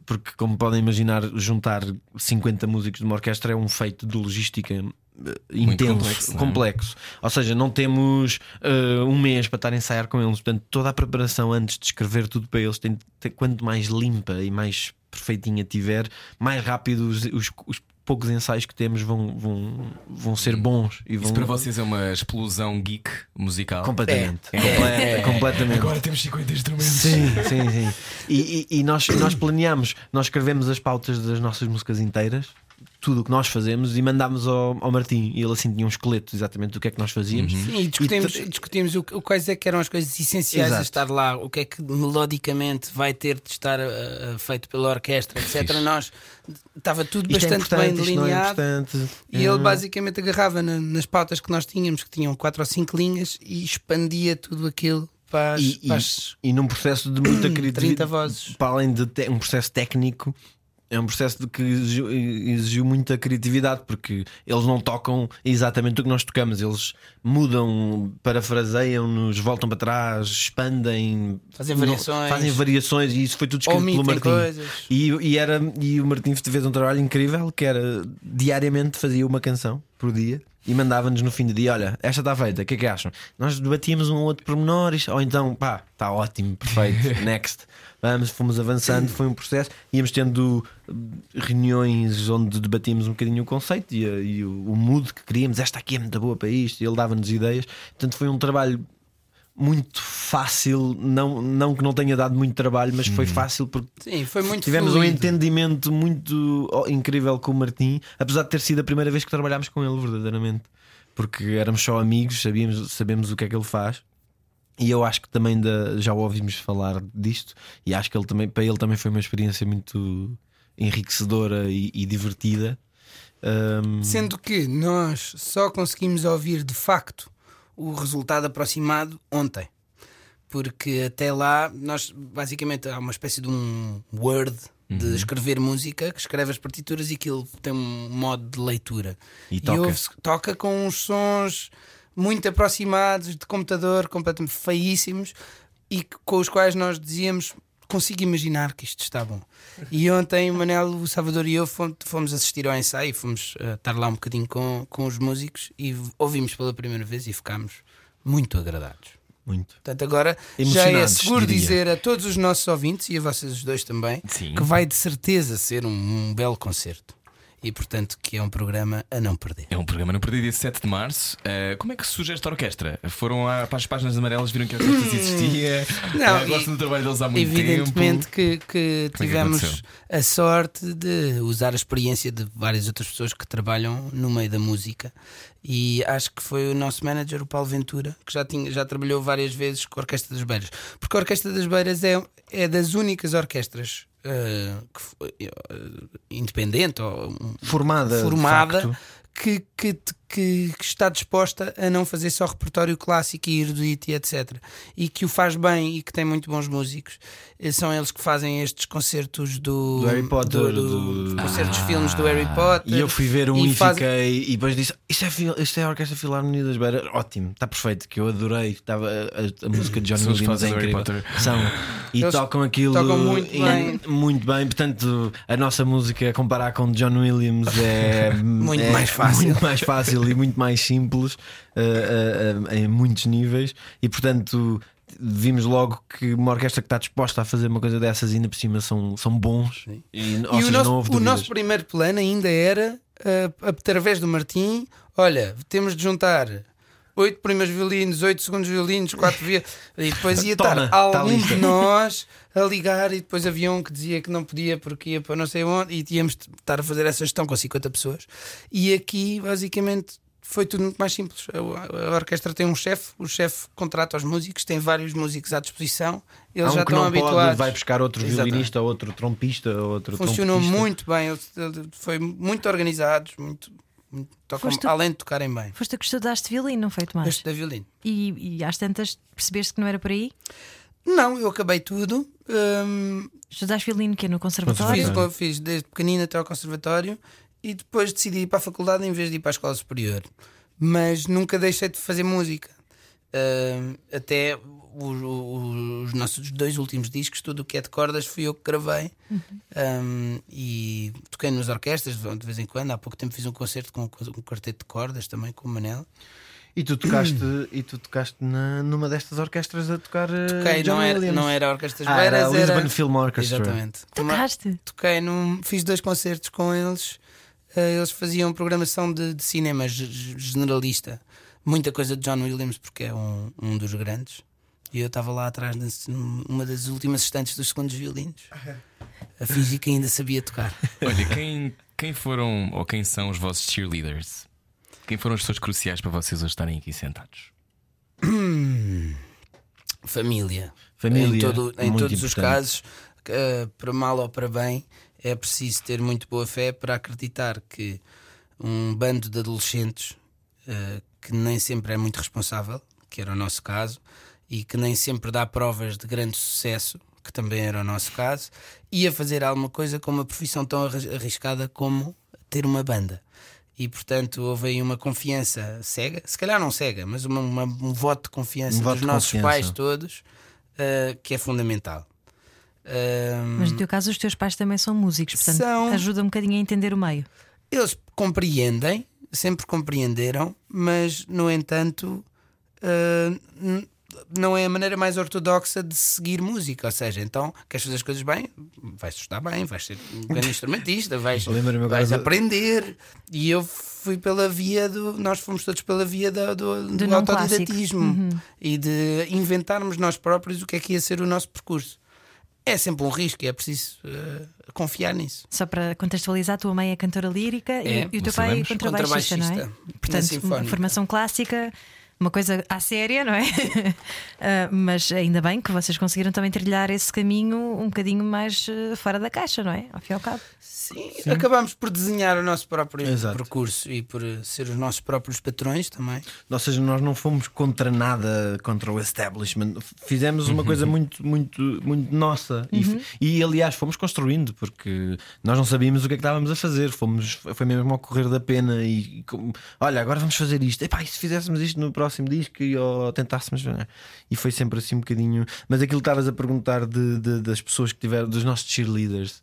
porque como podem imaginar juntar 50 músicos de uma orquestra é um feito de logística eh, intenso, complexo, complexo, é? Ou seja, não temos eh, um mês para estar a ensaiar com eles. Portanto, toda a preparação antes de escrever tudo para eles tem, tem- quanto mais limpa e mais perfeitinha tiver, mais rápido os, os- os poucos ensaios que temos vão, vão, vão ser bons e vão Isso para vocês é uma explosão geek musical. completamente. É, Comple- é, é. completamente. Agora temos 50 instrumentos. Sim, sim, sim. E, e- e nós, nós planeamos, nós escrevemos as pautas das nossas músicas inteiras, tudo o que nós fazemos, e mandámos ao, ao Martim. E ele assim tinha um esqueleto exatamente do que é que nós fazíamos. Sim, e discutimos, E discutimos o, o quais é que eram as coisas essenciais Exato. a estar lá, o que é que melodicamente vai ter de estar uh, feito pela orquestra, etc. Nós estava tudo Isto é bastante bem é delineado. importante. E ele Hum. basicamente agarrava na- nas pautas que nós tínhamos, que tinham quatro ou cinco linhas, e expandia tudo aquilo para as, e, para as e, e num processo de muita 30 criatividade, vozes. para além de te- um processo técnico, é um processo de que exigiu, exigiu muita criatividade, porque eles não tocam exatamente o que nós tocamos, eles mudam, parafraseiam-nos, voltam para trás, expandem, Fazem variações. fazem variações e isso foi tudo escrito pelo Martim. E, e, era, e o Martim fez um trabalho incrível que era diariamente fazia uma canção por dia e mandava-nos no fim do dia: Olha, esta está feita, o que é que acham? Nós debatíamos um ou outro pormenor, ou então, pá, está ótimo, perfeito, next. Vamos, fomos avançando, foi um processo, íamos tendo eh, reuniões onde debatíamos um bocadinho o conceito e, e o, o mood que queríamos. Esta aqui é muito boa para isto, e ele dava-nos ideias. Portanto, foi um trabalho muito fácil, não, não que não tenha dado muito trabalho, mas foi fácil porque Sim, foi muito tivemos um fluido. entendimento muito oh, incrível com o Martim, apesar de ter sido a primeira vez que trabalhámos com ele, verdadeiramente, porque éramos só amigos, sabíamos, sabemos o que é que ele faz. E eu acho que também da- já o ouvimos falar disto, e acho que ele também, para ele também foi uma experiência muito enriquecedora e, e divertida. Ahm, Sendo que nós só conseguimos ouvir de facto o resultado aproximado ontem. Porque até lá, nós basicamente há uma espécie de um Word de escrever música, que escreve as partituras e aquilo tem um modo de leitura. E toca. ouve-se- toca com uns sons muito aproximados de computador, completamente feíssimos, e com os quais nós dizíamos. Consigo imaginar que isto está bom. E ontem o Manel, o Salvador e eu fomos, assistir ao ensaio, fomos eh, estar lá um bocadinho com, com os músicos e ouvimos pela primeira vez e ficámos muito agradados. muito. Portanto, agora já é seguro diria. dizer a todos os nossos ouvintes e a vocês os dois também Sim. que vai de certeza ser um, um belo concerto e, portanto, que é um programa a não perder. É um programa no perdido dia 7 de março. Uh, como é que surge esta orquestra? Foram à- para as páginas amarelas, viram que a orquestra existia. Não, Uh, gostam do trabalho deles há muito Evidentemente tempo. que, que que tivemos aconteceu? a sorte de usar a experiência de várias outras pessoas que trabalham no meio da música e acho que foi o nosso manager, o Paulo Ventura, que já, tinha, já trabalhou várias vezes com a Orquestra das Beiras. Porque a Orquestra das Beiras é, é das únicas orquestras eh, independente ou Formada, formada que, que, que- que está disposta a não fazer só repertório clássico e erudito e etc. E que o faz bem e que tem muito bons músicos. Eh, São eles que fazem estes concertos do, Do Harry Potter, do, do- do- concertos de filmes do Harry Potter. E eu fui ver um e, faz- fiquei. E depois disse: Isto é, isto é a Orquestra Filarmonia das Beiras. Ótimo, está perfeito. Que eu adorei. Estava a, a- a música de John Williams é incrível. Potter. São. E Eles tocam aquilo tocam muito em- bem. muito bem. Portanto, a nossa música a comparar com John Williams é Muito é mais fácil. Muito mais fácil e muito mais simples uh, uh, uh, em muitos níveis. E portanto. Vimos logo que uma orquestra que está disposta a fazer uma coisa dessas e ainda por cima são, são bons e, E ou o nosso, o nosso primeiro plano ainda era, eh, através do Martim, olha, temos de juntar oito primeiros violinos, oito segundos violinos, quatro via e depois ia Toma, estar tá algum lista. de nós a ligar e depois havia um que dizia que não podia porque ia para não sei onde e tínhamos de estar a fazer essa gestão com 50 pessoas. E aqui, basicamente. Foi tudo muito mais simples. A, orquestra tem um chefe, o chefe contrata os músicos, tem vários músicos à disposição, eles Há um já que estão não habituados. pode, vai buscar outro Exatamente. violinista, outro trompista, outro Funcionou muito bem, foi muito organizados, muito- tocam, tu- além de tocarem bem. Foste tu que estudaste violino, não foi Tomás? Este da violino. E, e às tantas percebeste que não era por aí? Não, eu acabei tudo. hum, Estudaste violino que é no conservatório? fiz, fiz desde pequenino até ao conservatório e depois decidi ir para a faculdade em vez de ir para a escola superior. Mas nunca deixei de fazer música. Hum, até os, os- os nossos dois últimos discos, tudo o que é de cordas, fui eu que gravei. Hum, e toquei nas orquestras de vez em quando. Há pouco tempo fiz um concerto com um quarteto de cordas também com o Manel. E tu tocaste, e tu tocaste na- numa destas orquestras a tocar eh, Toquei, John não era, Williams. não era a Orquestra das Ah, era Beiras, a Lisbon Film Orchestra. Exatamente. Uma- Tocaste? toquei num, fiz dois concertos com eles. Eh, eles faziam programação de, de cinema ge- ge- generalista, muita coisa de John Williams, porque é um, um dos grandes. E eu estava lá atrás, numa das últimas estantes dos segundos violinos, a fingir que ainda sabia tocar. Olha, quem, quem foram ou quem são os vossos cheerleaders? Quem foram as pessoas cruciais para vocês hoje estarem aqui sentados? Família. Família, Em, todo- em todos os importante. casos, eh, para mal ou para bem, é preciso ter muito boa fé para acreditar que um bando de adolescentes eh, que nem sempre é muito responsável, que era o nosso caso, e que nem sempre dá provas de grande sucesso, que também era o nosso caso, e a fazer alguma coisa com uma profissão tão arris- arriscada como ter uma banda. E portanto houve aí uma confiança cega, se calhar não cega, mas uma- uma- um voto de confiança Um voto dos de nossos confiança. pais todos, ah, que é fundamental. Ah, Mas no teu caso, os teus pais também são músicos, portanto, São. ajuda um bocadinho a entender o meio. Eles compreendem, sempre compreenderam, mas no entanto n- não é a maneira mais ortodoxa de seguir música. Ou seja, então queres fazer as coisas bem, vais estudar bem, vais ser um grande instrumentista, vais, vais de- aprender. E eu fui pela via do. Nós fomos todos pela via do, do, não autodidatismo e de inventarmos nós próprios o que é que ia ser o nosso percurso. É sempre um risco e é preciso ah, confiar nisso. Só para contextualizar, a tua mãe é cantora lírica É, e, e o teu pai é sabemos. contrabaixista, não é? Contrabaixista, Portanto, formação clássica, uma coisa à séria, não é? Ah, mas ainda bem que vocês conseguiram também trilhar esse caminho um bocadinho mais eh, fora da caixa, não é? Ao fim e ao cabo. Sim, acabamos por desenhar o nosso próprio Exato. percurso e por eh, ser os nossos próprios patrões também. Ou seja, nós não fomos contra nada, contra o establishment. Fizemos uma coisa muito, muito, muito nossa. E f- E, aliás, fomos construindo, porque nós não sabíamos o que é que estávamos a fazer. Fomos, foi mesmo ao correr da pena. E como, olha, agora vamos fazer isto. Epá, e se fizéssemos isto no próximo disco e ou tentássemos. E foi sempre assim um bocadinho. Mas aquilo que estavas a perguntar de, de- das pessoas que tiveram, dos nossos cheerleaders,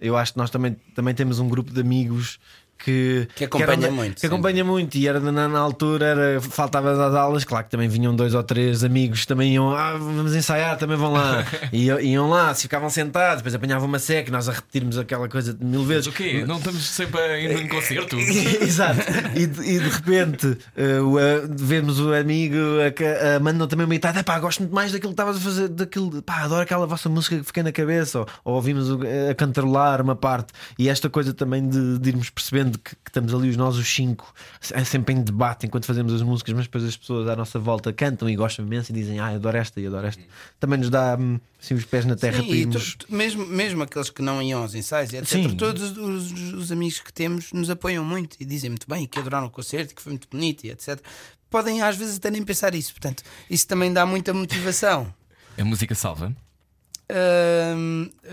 eu acho que nós também, também temos um grupo de amigos. Que, Que acompanha eram- muito, Que sim. acompanha muito e era na, na altura era, faltava das aulas, claro que também vinham dois ou três amigos, também iam, ah, vamos ensaiar, também vão lá. e iam, lá, se ficavam sentados, depois apanhavam uma seca, nós a repetirmos aquela coisa mil vezes. Mas o quê? Não estamos sempre a ir num concerto? Exato, e de, e de repente eh, o, eh, vemos o amigo a, a mandam também uma itada, pá, gosto muito mais daquilo que estavas a fazer, daquilo, pá, adoro aquela vossa música que fiquei na cabeça, ou, ou ouvimos o- a cantarolar uma parte, e esta coisa também de, de irmos percebendo que, que estamos ali os nós, os cinco, é sempre em debate enquanto fazemos as músicas, mas depois as pessoas à nossa volta cantam e gostam imenso e dizem, ah, adoro esta e adoro esta. Também nos dá hum, assim, os pés na terra Sim, irmos. tu- tu- mesmo, mesmo aqueles que não iam aos ensaios, etc. Sim. Todos os, os- os amigos que temos nos apoiam muito e dizem muito bem, que adoraram o concerto, que foi muito bonito e etc. Podem às vezes até nem pensar isso, portanto, isso também dá muita motivação. A música salva.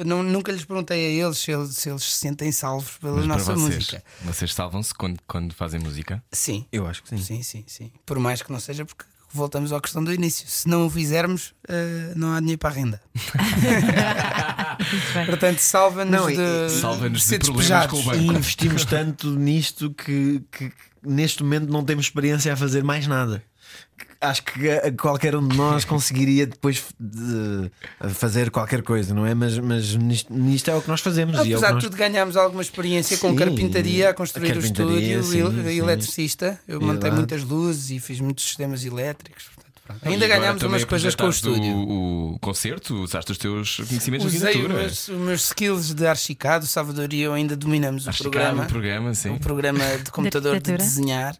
Não- nunca lhes perguntei a eles se eles se, eles se sentem salvos pela Mas nossa vocês, música. vocês salvam-se quando, quando fazem música? Sim, Eu acho que sim. sim, sim, sim. Por mais que não seja, porque voltamos à questão do início. Se não o fizermos, ah, não há dinheiro para a renda. Portanto, salva-nos e- de, salva-nos de ser problemas despejados. com o banco. E investimos tanto nisto que, que neste momento não temos experiência a fazer mais nada. Acho que qualquer um de nós conseguiria depois de- fazer qualquer coisa, não é? Mas, mas nisto, nisto é o que nós fazemos. e é Apesar de nós- tudo, ganhámos alguma experiência com Sim, carpintaria a construir a o carpintaria, estúdio, sim, el- sim. eletricista. Eu montei muitas luzes e fiz muitos sistemas elétricos. Pronto. Ainda ganhámos umas coisas com o estúdio. O, o concerto, usaste os teus conhecimentos de Usei os arquitetura. meus, os meus skills de archicado, o Salvador e eu ainda dominamos o Archicado, programa. o programa, sim. um programa de computador de, arquitetura. desenhar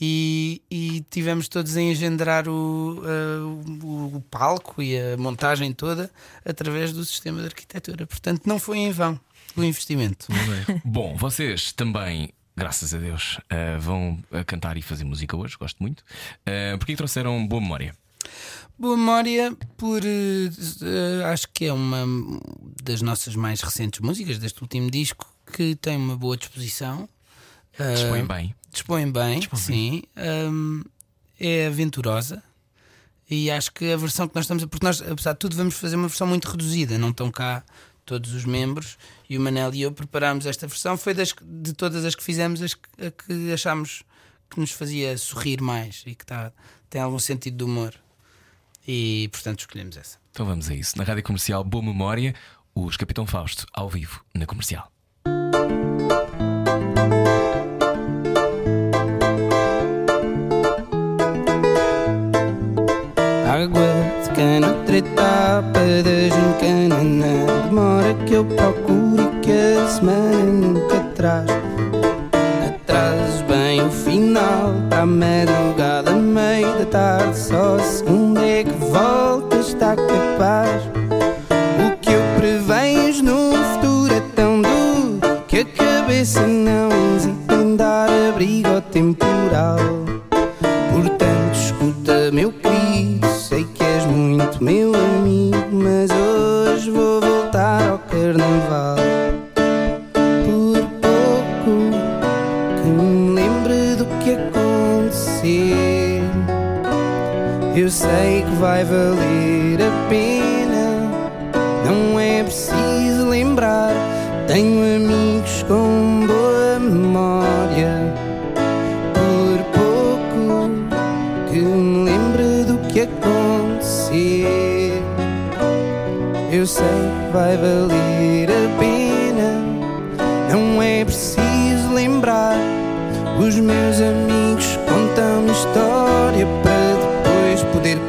e, e tivemos todos a engendrar o, uh, o, o palco e a montagem toda através do sistema de arquitetura. Portanto, não foi em vão o investimento. Bom, vocês também, graças a Deus, eh, vão a cantar e fazer música hoje, gosto muito. Uh, Porquê que trouxeram boa memória? Boa memória, por eh, acho que é uma das nossas mais recentes músicas deste último disco que tem uma boa disposição. Ah, Dispõem bem. dispõe bem, sim. É aventurosa e acho que a versão que nós estamos a. Porque nós, apesar de tudo, vamos fazer uma versão muito reduzida, não estão cá todos os membros e o Manel e eu preparámos esta versão. Foi das, de todas as que fizemos as que, a que achámos que nos fazia sorrir mais e que tá, tem algum sentido de humor. E portanto escolhemos essa. Então vamos a isso. Na rádio comercial Boa Memória, os Capitão Fausto ao vivo na comercial. Água de cana, outra etapa da gincana Na demora que eu procuro e que a semana nunca traz. Atrás bem o final, para a madrugada, meio da tarde Só a segunda é que volta, está capaz. O que eu prevejo no futuro é tão duro Que a cabeça não hesita em dar abrigo ao temporal Eu sei que vai valer a pena. Não é preciso lembrar. Tenho amigos com boa memória. Por pouco que me lembre do que acontecer. Eu sei que vai valer a pena. Não é preciso lembrar. Os meus amigos contam história para depois poder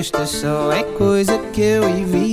testa Só é coisa que eu evito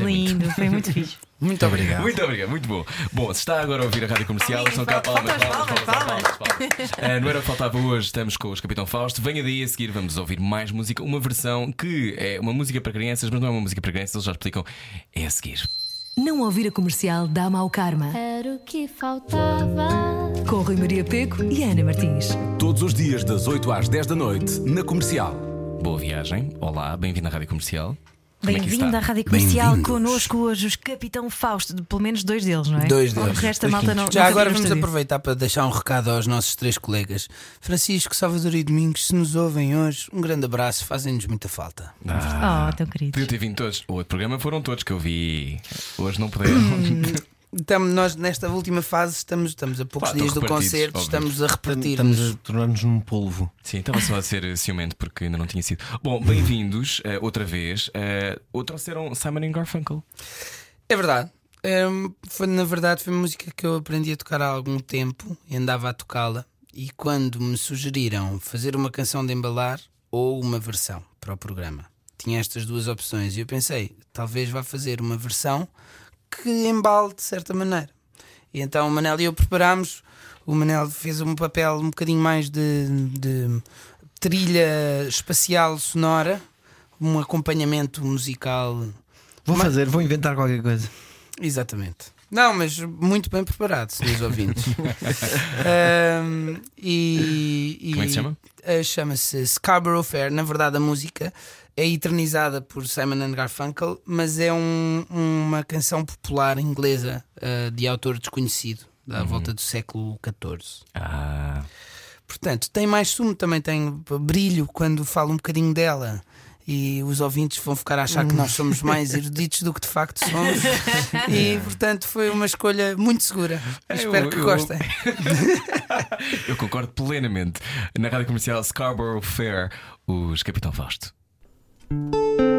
Gostei muito. lindo, foi muito fixe. Muito obrigado. Muito obrigado, muito bom. Bom, se está agora a ouvir a rádio comercial, são cá palmas, palmas, palmas, palmas, palmas, palmas. Ah, Não era o que faltava hoje, estamos com os Capitão Fausto. Venha daí a seguir, vamos ouvir mais música. Uma versão que é uma música para crianças, mas não é uma música para crianças, eles já explicam. É a seguir. Não ouvir a comercial dá mau karma. Era o que faltava. Com Rui Maria Peco e Ana Martins. Todos os dias, das 8 às 10 da noite, na comercial. Boa viagem. Olá, bem-vindo à rádio comercial. É Bem-vindo à Rádio Comercial connosco hoje, os Capitão Fausto, de- pelo menos dois deles, não é? Dois deles. O resto da malta não. Já agora vamos aproveitar para deixar um recado aos nossos três colegas. Francisco, Salvador e Domingos, se nos ouvem hoje, um grande abraço, fazem-nos muita falta. Ah, Oh, tão queridos. Podia ter vindo todos. O outro programa foram todos que eu vi. Hoje não puderam. Então, nós, nesta última fase, estamos, estamos a poucos Claro, dias do concerto, óbvio. estamos a repartir. Estamos a tornar-nos num polvo. Sim, estava só a ser eh, ciumento porque ainda não tinha sido. Bom, bem-vindos eh, outra vez. Uh, ou trouxeram Simon and Garfunkel. É verdade. Hum, foi, na verdade, foi uma música que eu aprendi a tocar há algum tempo e andava a tocá-la. E quando me sugeriram fazer uma canção de embalar ou uma versão para o programa, tinha estas duas opções. E eu pensei, talvez vá fazer uma versão que embale de certa maneira. E então o Manel e eu preparámos. O Manel fez um papel um bocadinho mais de, de trilha espacial sonora, um acompanhamento musical Vou Mas- fazer, vou inventar qualquer coisa. Exatamente. Não, mas muito bem preparado, senhores ouvintes. Ahm, e, e- Como é que se chama? eh, Chama-se Scarborough Fair. Na verdade, a música é eternizada por Simon and Garfunkel, mas é um- uma canção popular inglesa eh, de autor desconhecido, da volta do século XIV. Ah, Portanto, tem mais sumo, também tem brilho quando falo um bocadinho dela. E os ouvintes vão ficar a achar que nós somos mais eruditos do que de facto somos. E portanto foi uma escolha muito segura. Espero que eu- gostem. eu concordo plenamente. Na rádio comercial Scarborough Fair, os Capitão Fausto. Once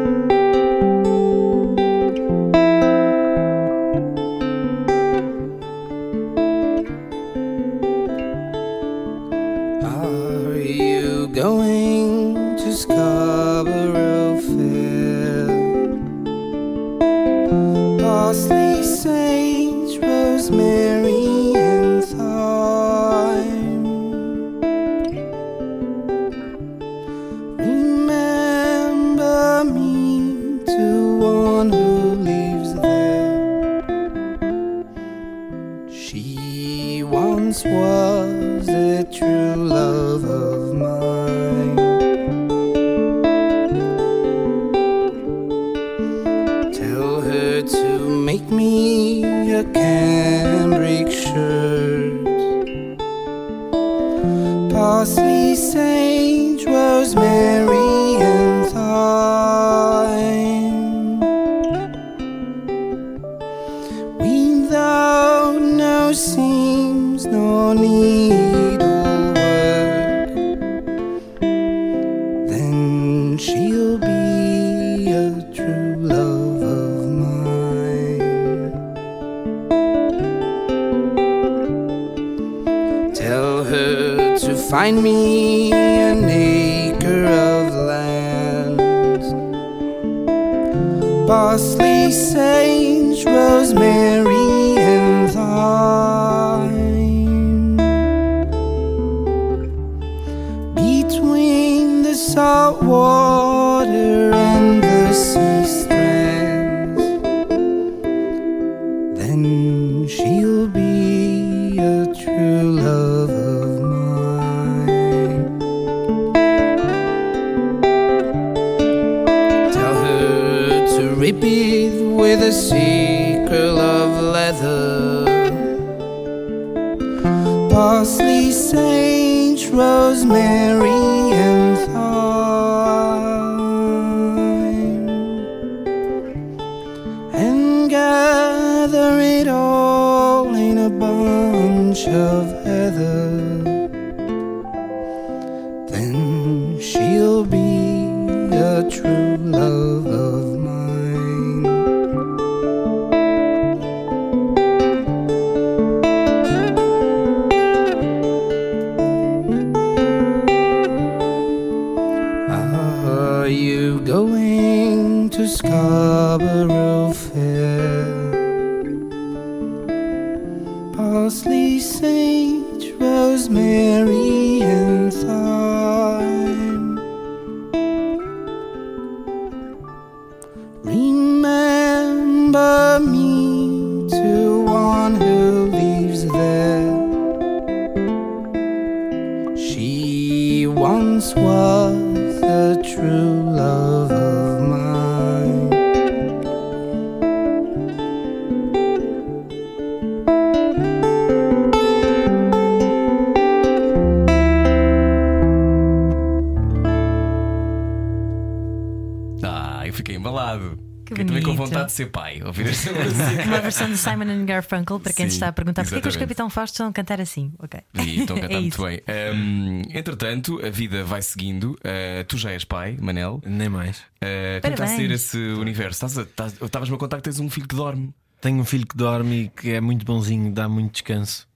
Uma versão de Simon and Garfunkel, para quem Sim, está a perguntar porque é que os. Capitão Fausto estão a cantar assim. Ok. E estão a cantar É muito bem. Hum, entretanto, a vida vai seguindo. Uh, tu já és pai, Manel. Nem mais. Uh, como está a ser esse universo? Estavas-me a contar que tens um filho que dorme. Tenho um filho que dorme e que é muito bonzinho, dá muito descanso.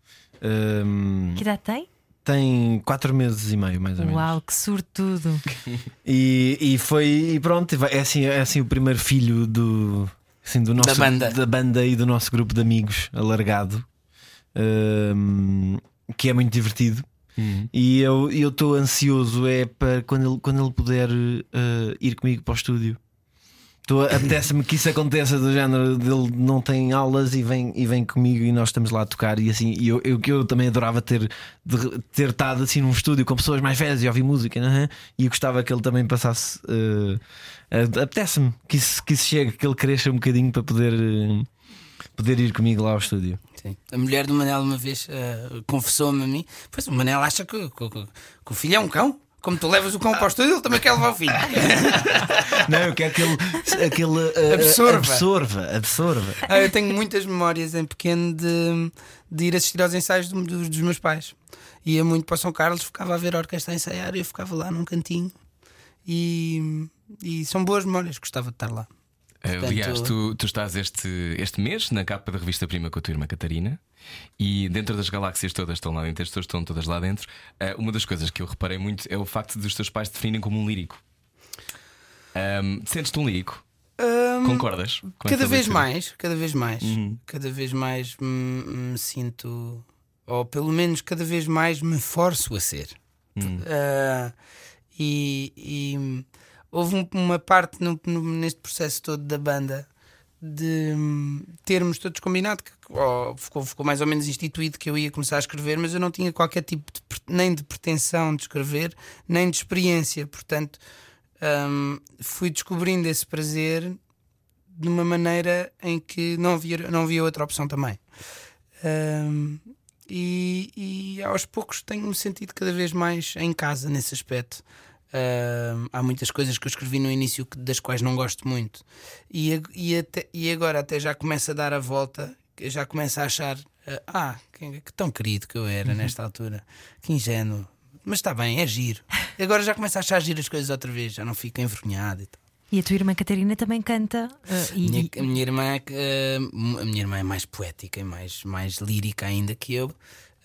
Hum, Que idade tem? tem quatro meses e meio, mais ou menos. Uau, que sortudo. E, e foi e pronto, é assim, é assim o primeiro filho do, assim, do nosso, banda. da banda e do nosso grupo de amigos alargado, hum, que é muito divertido. E eu eu estou ansioso é para quando ele, quando ele puder eh, ir comigo para o estúdio. Apetece-me que isso aconteça do género dele não tem aulas e vem, e vem comigo e nós estamos lá a tocar e assim e eu, eu, que eu também adorava ter, de- ter estado assim num estúdio com pessoas mais velhas e ouvir música né? e eu gostava que ele também passasse a- apetece-me que isso, que isso chegue, que ele cresça um bocadinho para poder, eh, poder ir comigo lá ao estúdio. Sim. A mulher do Manel uma vez eh, confessou-me a mim: Pois o Manel acha que, que- que- o filho é um cão. Como tu levas o cão para o estúdio, ele também quer levar o filho. Não, eu quero que ele, aquele, eh, Absorva. absorva, absorva. Ah, eu tenho muitas memórias em pequeno de, de ir assistir aos ensaios do- dos, dos meus pais. Ia muito para São Carlos, ficava a ver a orquestra a ensaiar e eu ficava lá num cantinho. E, e são boas memórias, gostava de estar lá. Portanto- Aliás, tu, tu estás este, este mês na capa da revista Prima com a tua irmã Catarina e dentro das galáxias todas estão lá dentro, as pessoas estão todas lá dentro. Ah, uma das coisas que eu reparei muito é o facto de os teus pais te definirem como um lírico. Ahm, Sentes-te um lírico? Concordas? com Cada vez leitura? mais, cada vez mais, cada vez mais me, me sinto, ou pelo menos cada vez mais me forço a ser. Ah, e, e houve um- uma parte no- no- neste processo todo da banda de hum, termos todos combinado que ó, ficou, ficou mais ou menos instituído que eu ia começar a escrever, mas eu não tinha qualquer tipo de, nem de pretensão de escrever, nem de experiência. Portanto, hum, fui descobrindo esse prazer de uma maneira em que não havia, não havia outra opção também. Hum, e, e aos poucos tenho-me sentido cada vez mais em casa nesse aspecto. Há muitas coisas que eu escrevi no início das quais não gosto muito, e, e, até- e agora até já começo a dar a volta, já começo a achar: ah, que, que tão querido que eu era nesta altura, que ingênuo, mas está bem, é giro. Agora já começo a achar giro as coisas outra vez, já não fico envergonhado e tal. E a tua irmã Catarina também canta. eh, e, Minha- a, minha irmã, é eh, a minha irmã é mais poética e mais, mais lírica ainda que eu.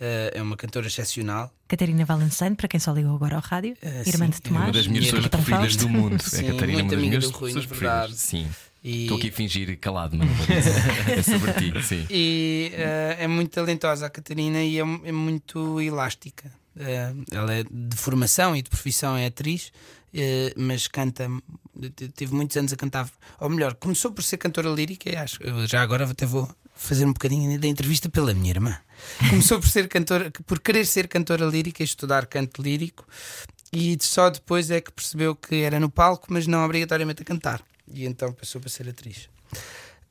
Eh, é uma cantora excepcional. Catarina Valenstein, para quem só ligou agora ao rádio, Eh, irmã sim, de é Tomás. Uma das minhas Minha pessoas preferidas do mundo. Sim, é Catarina, muito uma das amiga minhas do Rui, pessoas preferidas. Sim. E- Estou aqui a fingir calado, mas não vou dizer. é sobre ti, sim. E eh, é muito talentosa a Catarina e é, é muito elástica. Eh, ela é de formação e de profissão é atriz, eh, mas canta. te- Teve muitos anos a cantar. Ou melhor, começou por ser cantora lírica, e acho. Eu já agora até vou fazer um bocadinho da entrevista pela minha irmã. Começou por ser cantora, por querer ser cantora lírica e estudar canto lírico, e só depois é que percebeu que era no palco, mas não obrigatoriamente a cantar. E então passou para ser atriz.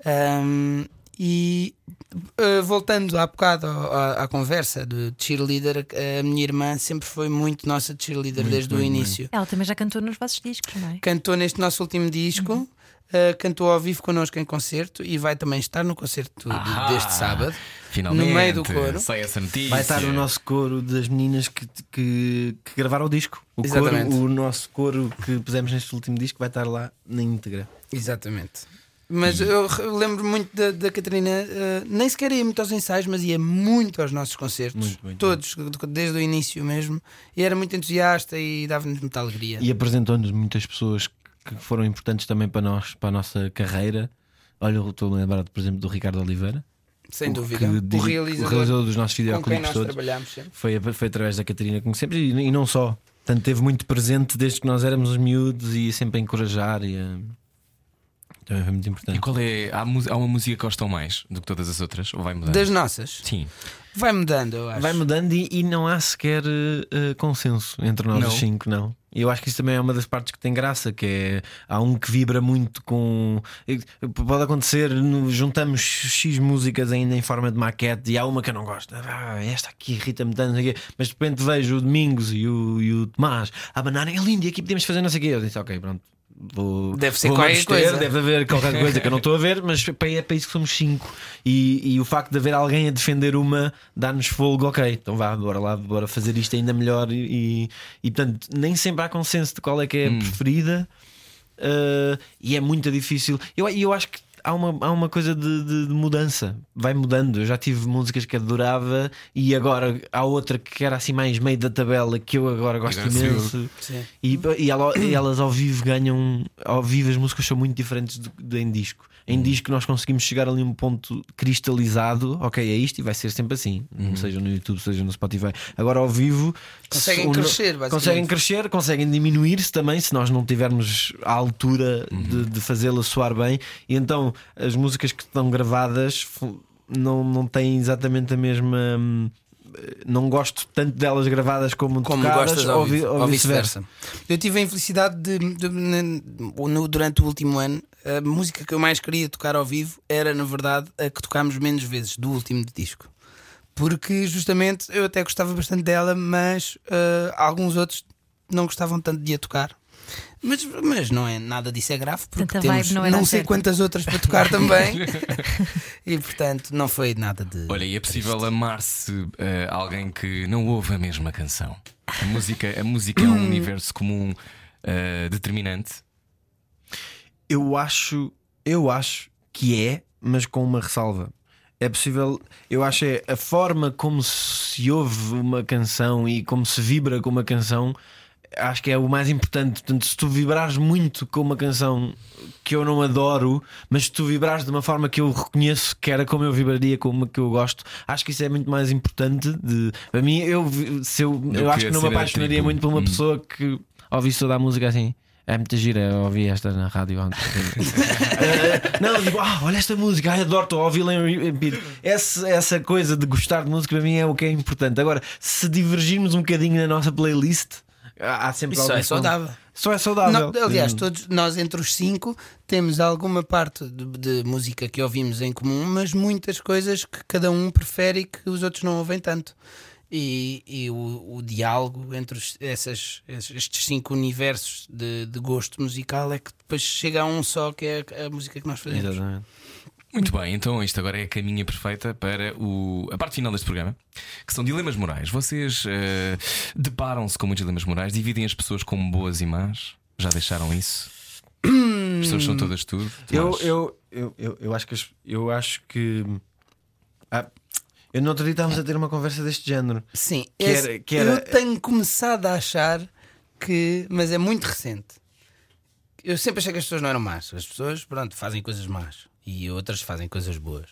Ahm, e uh, voltando há bocado à, à conversa de cheerleader, a minha irmã sempre foi muito nossa cheerleader desde o início. Ela também já cantou nos vossos discos, não é? Cantou neste nosso último disco, uh, cantou ao vivo connosco em concerto e vai também estar no concerto de- Ah, deste sábado. Finalmente, No meio do coro. Sai essa notícia. Vai estar o nosso coro das meninas que, que, que gravaram o disco. O, coro, Exatamente. o nosso coro que pusemos neste último disco vai estar lá na íntegra. Exatamente. Mas eu lembro muito da, da Catarina, uh, nem sequer ia muito aos ensaios, mas ia muito aos nossos concertos, Muito, muito, todos, desde o início mesmo. E era muito entusiasta e dava-nos muita alegria. E apresentou-nos muitas pessoas que foram importantes também para nós, para a nossa carreira. Olha, eu estou a lembrar, por exemplo, do Ricardo Oliveira, Sem o dúvida. que O realizador, o realizador dos nossos videoclipes todos. sempre. Foi, foi através da Catarina que conhecemos e, e não só. Portanto, teve muito presente desde que nós éramos os miúdos e sempre a encorajar. E, a- Também foi muito importante. E qual é. Há, há uma música que gostam mais do que todas as outras? Ou vai mudando? Das nossas. Sim. Vai mudando, eu acho. Vai mudando e, e não há sequer eh, consenso entre nós Não. os cinco, não. E eu acho que isso também é uma das partes que tem graça, que é há um que vibra muito com. Pode acontecer, juntamos X músicas ainda em forma de maquete e há uma que eu não gosto. Ah, esta aqui irrita-me tanto, mas de repente vejo o Domingos e o, e o Tomás a banarem é lindo e aqui podemos fazer não sei o quê. Eu disse, ok, pronto. Vou, Deve ser vou qualquer abster, coisa. Deve haver qualquer coisa que eu não estou a ver, mas é para isso que somos cinco. E, e o facto de haver alguém a defender uma dá-nos fogo, ok, então vá, bora lá, bora fazer isto ainda melhor. E, e, portanto, nem sempre há consenso de qual é que é a preferida, uh, e é muito difícil. Eu, eu acho que há uma, há uma coisa de, de- de mudança, vai mudando. Eu já tive músicas que adorava, e agora há outra que era assim mais meio da tabela que eu agora gosto subiu. imenso. Sim. E, e ela- e elas ao vivo ganham. Ao vivo as músicas são muito diferentes do, do em disco. Em Uhum. disco nós conseguimos chegar ali a um ponto cristalizado, ok, é isto e vai ser sempre assim, Uhum. seja no YouTube, seja no Spotify. Agora ao vivo Conseguem crescer, conseguem crescer, conseguem diminuir-se também se nós não tivermos a altura Uhum. de, de fazê-la soar bem. E então as músicas que estão gravadas não, não têm exatamente a mesma. hum, Não gosto tanto delas gravadas como, Como tocadas, gostas ou, ou, vi- ou vice-versa. Eu tive a infelicidade de, de- no- durante o último ano, a música que eu mais queria tocar ao vivo era, na verdade, a que tocámos menos vezes do último disco. Porque justamente eu até gostava bastante dela, mas ah, alguns outros não gostavam tanto de a tocar. Mas, mas não é nada disso é grave, porque Portanto, a temos não não sei certa. quantas outras para tocar também. e portanto, não foi nada de. Olha, e é possível amar-se eh, alguém que não ouve a mesma canção? A música, a música é um universo comum eh, determinante. Eu acho, eu acho que é, mas com uma ressalva. É possível, eu acho é a forma como se ouve uma canção e como se vibra com uma canção, acho que é o mais importante. Portanto, se tu vibrares muito com uma canção que eu não adoro, mas se tu vibrares de uma forma que eu reconheço que era como eu vibraria com uma que eu gosto, acho que isso é muito mais importante. De, para mim, eu, se eu, eu que acho que não me apaixonaria tipo, muito por uma hum. pessoa que ouvisse toda a música assim. É muita gira, eu ouvi esta na rádio ontem. Eh, não, digo, ah, olha esta música, ai, adoro, estou a ouvi-la em repeat. Essa, essa coisa de gostar de música para mim é o que é importante. Agora, se divergirmos um bocadinho na nossa playlist, há sempre Isso algum é saudável. Só é saudável. Não, aliás, todos nós entre os cinco temos alguma parte de, de música que ouvimos em comum, mas muitas coisas que cada um prefere e que os outros não ouvem tanto. E, e o, o diálogo entre os- essas, esses- estes cinco universos de, de gosto musical é que depois chega a um só, que é a, a música que nós fazemos. Exatamente. Muito bem, então isto agora é a caminha perfeita para o- a parte final deste programa, que são dilemas morais. Vocês eh, deparam-se com muitos dilemas morais, dividem as pessoas como boas e más? Já deixaram isso? As pessoas são todas tudo? Eu, eu, eu, eu, eu acho que eu acho que ah, eu no outro dia estávamos a ter uma conversa deste género. Sim, Que esse- era- que era- eu tenho começado a achar que, mas é muito recente. Eu sempre achei que as pessoas não eram más. As pessoas, pronto, fazem coisas más e outras fazem coisas boas.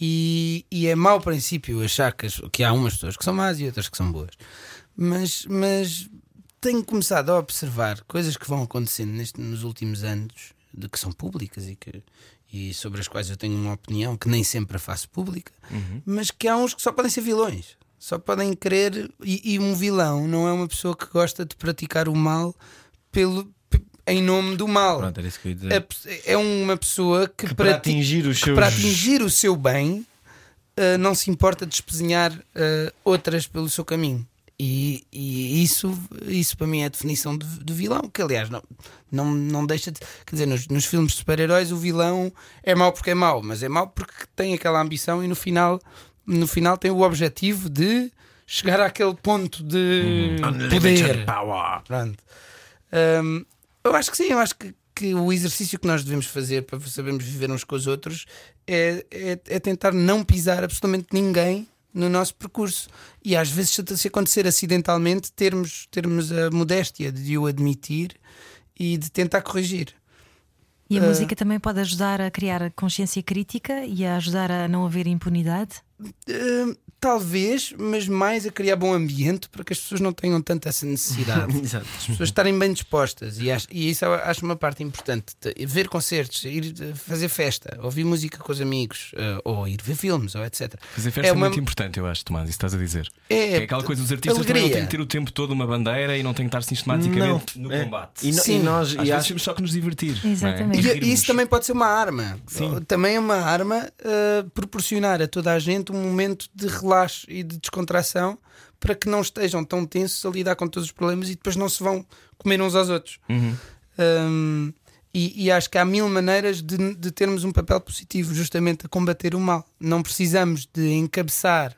E, e é mau princípio achar que, as- que há umas pessoas que são más e outras que são boas. Mas, mas tenho começado a observar coisas que vão acontecendo neste- nos últimos anos, de que são públicas e, que, e sobre as quais eu tenho uma opinião que nem sempre a faço pública, mas que há uns que só podem ser vilões. Só podem querer. E, e um vilão não é uma pessoa que gosta de praticar o mal pelo, em nome do mal. Pronto, era isso que eu ia dizer. É, é uma pessoa que, Que para atingir que seus- para atingir o seu bem uh, não se importa de espezinhar uh, outras pelo seu caminho. E, e isso, isso para mim é a definição de, de vilão, que aliás não, não, não deixa de. Quer dizer, nos, nos filmes de super-heróis o vilão é mau porque é mau, mas é mau porque tem aquela ambição e no final, no final tem o objetivo de chegar àquele ponto de poder. power. Pronto. Hum, eu acho que sim, eu acho que, que o exercício que nós devemos fazer para sabermos viver uns com os outros é, é, é tentar não pisar absolutamente ninguém no nosso percurso. E às vezes, se se acontecer acidentalmente, termos, termos a modéstia de o admitir e de tentar corrigir. E a Eh, música também pode ajudar a criar consciência crítica e a ajudar a não haver impunidade? Hum, talvez, mas mais a criar bom ambiente para que as pessoas não tenham tanta essa necessidade. Exato. as pessoas estarem bem dispostas e, acho, e isso eu acho uma parte importante. ver concertos, ir eh, fazer festa, ouvir música com os amigos, eh, ou ir ver filmes, ou etc. Fazer festa é, é uma- muito importante, eu acho, Tomás, isso estás a dizer. É, é aquela coisa dos artistas também não alegria. têm que ter o tempo todo uma bandeira e não têm que estar sistematicamente no é. combate. E, no- Sim. e nós Às e vezes acho- temos só que nos divertir. Exatamente. não é? E, e isso também pode ser uma arma. Sim. Também é uma arma eh, proporcionar a toda a gente um momento de relaxo e de descontração para que não estejam tão tensos a lidar com todos os problemas e depois não se vão comer uns aos outros. Uhum. Hum, e, e acho que há mil maneiras de, de termos um papel positivo justamente a combater o mal. Não precisamos de encabeçar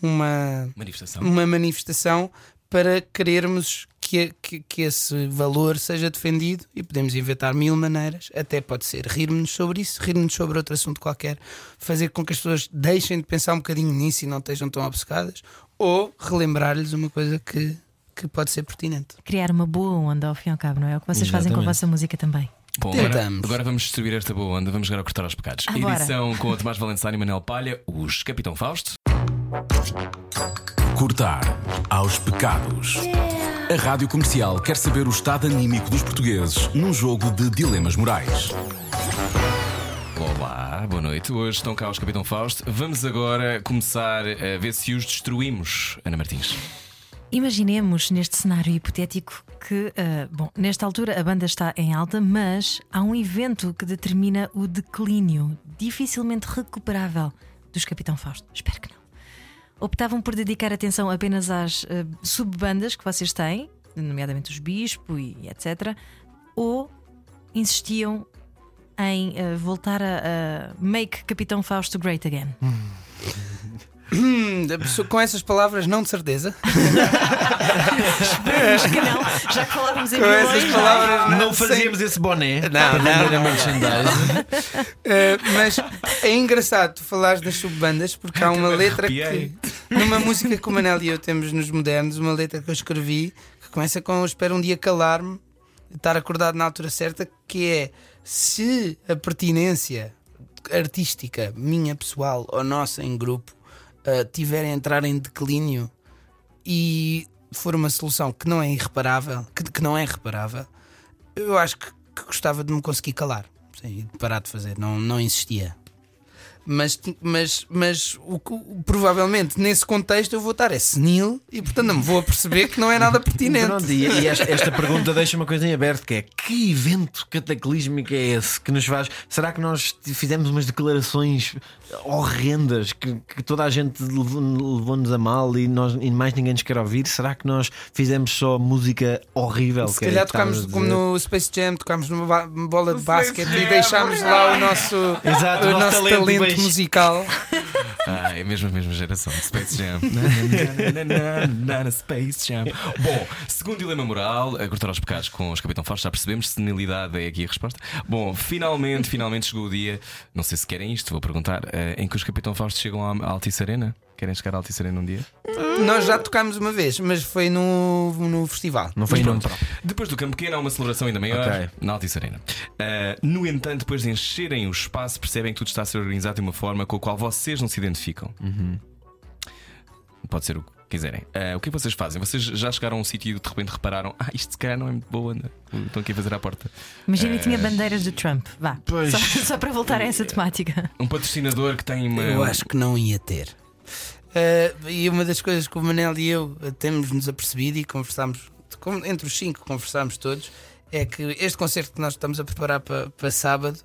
uma, Manifestação. uma manifestação para querermos que, que, que esse valor seja defendido e podemos inventar mil maneiras, até pode ser rir-nos sobre isso, rir-nos sobre outro assunto qualquer, fazer com que as pessoas deixem de pensar um bocadinho nisso e não estejam tão obcecadas, ou relembrar-lhes uma coisa que, que pode ser pertinente. Criar uma boa onda ao fim e ao cabo, não é? O que vocês fazem com a Exatamente. vossa música também. Bom, agora, Tentamos. agora vamos distribuir esta boa onda, vamos jogar a cortar aos pecados. Ah, bora. Edição com o Tomás Valençani e Manel Palha, os Capitão Fausto. Cortar aos pecados. A rádio comercial quer saber o estado anímico dos portugueses num jogo de dilemas morais. Olá, boa noite. Hoje estão cá os Capitão Fausto. Vamos agora começar a ver se os destruímos, Ana Martins. Imaginemos neste cenário hipotético que, ah, bom, nesta altura a banda está em alta, mas há um evento que determina o declínio dificilmente recuperável dos Capitão Fausto. Espero que não. Optavam por dedicar atenção apenas às ah, subbandas que vocês têm, nomeadamente os Bispo e etc., ou insistiam em ah, voltar a, a make Capitão Fausto great again. Hum, pessoa- com essas palavras, não de certeza. Esperemos que não, já que falávamos em Com essas vilões, palavras, não sei- fazíamos esse boné Não, não, não. merchandise. Uh, mas é engraçado tu falares das subbandas porque há uma letra que numa música que o Manel e eu temos nos modernos, uma letra que eu escrevi que começa com espero um dia calar-me, estar acordado na altura certa, que é se a pertinência artística, minha pessoal ou nossa em grupo, uh, tiver a entrar em declínio e for uma solução que não é irreparável, que, que não é reparável, eu acho que, que gostava de me conseguir calar sim, de parar de fazer, não, não insistia. Mas, mas, mas o, o- provavelmente nesse contexto eu vou estar é senil e portanto não me vou a perceber que não é nada pertinente. Pronto, e, e esta, esta pergunta deixa uma coisa em aberto que é que evento cataclísmico é esse que nos faz? Será que nós fizemos umas declarações horrendas que, que toda a gente levou- levou-nos a mal e, nós, e mais ninguém nos quer ouvir? Será que nós fizemos só música horrível? Se que é calhar estavas tocámos como no Space Jam, tocámos numa bola de basquete e deixámos lá o nosso, Exato, o nosso nosso talento, talento, musical. Ah, é mesmo a mesma geração Space Jam. Space Jam. Bom, segundo dilema moral, cortar aos pecados com os Capitão Forte, já percebemos, senilidade é aqui a resposta. Bom, finalmente, finalmente chegou o dia, não sei se querem isto, vou perguntar, eh, em que os Capitão Fausto chegam à Altice Arena? Querem chegar à Altice Arena um dia? Nós já tocámos uma vez, mas foi no, no festival. Não foi próprio. Depois do Campo Pequeno há uma celebração ainda maior Ok. na Altice Arena. Ah, no entanto, depois de encherem o espaço, percebem que tudo está a ser organizado de uma forma com a qual vocês não se identificam. Pode ser o que quiserem. Ah, o que é que vocês fazem? Vocês já chegaram a um sítio e de repente repararam: ah, isto se calhar não é muito boa, anda. estão aqui a fazer à porta. Imagina que tinha bandeiras do Trump. Vá. Pois. Só, só para voltar a essa temática. Um patrocinador que tem uma. Eu acho que não ia ter. Eh, e uma das coisas que o Manel e eu temos-nos apercebido e conversámos, entre os cinco, conversámos todos, é que este concerto que nós estamos a preparar para, para sábado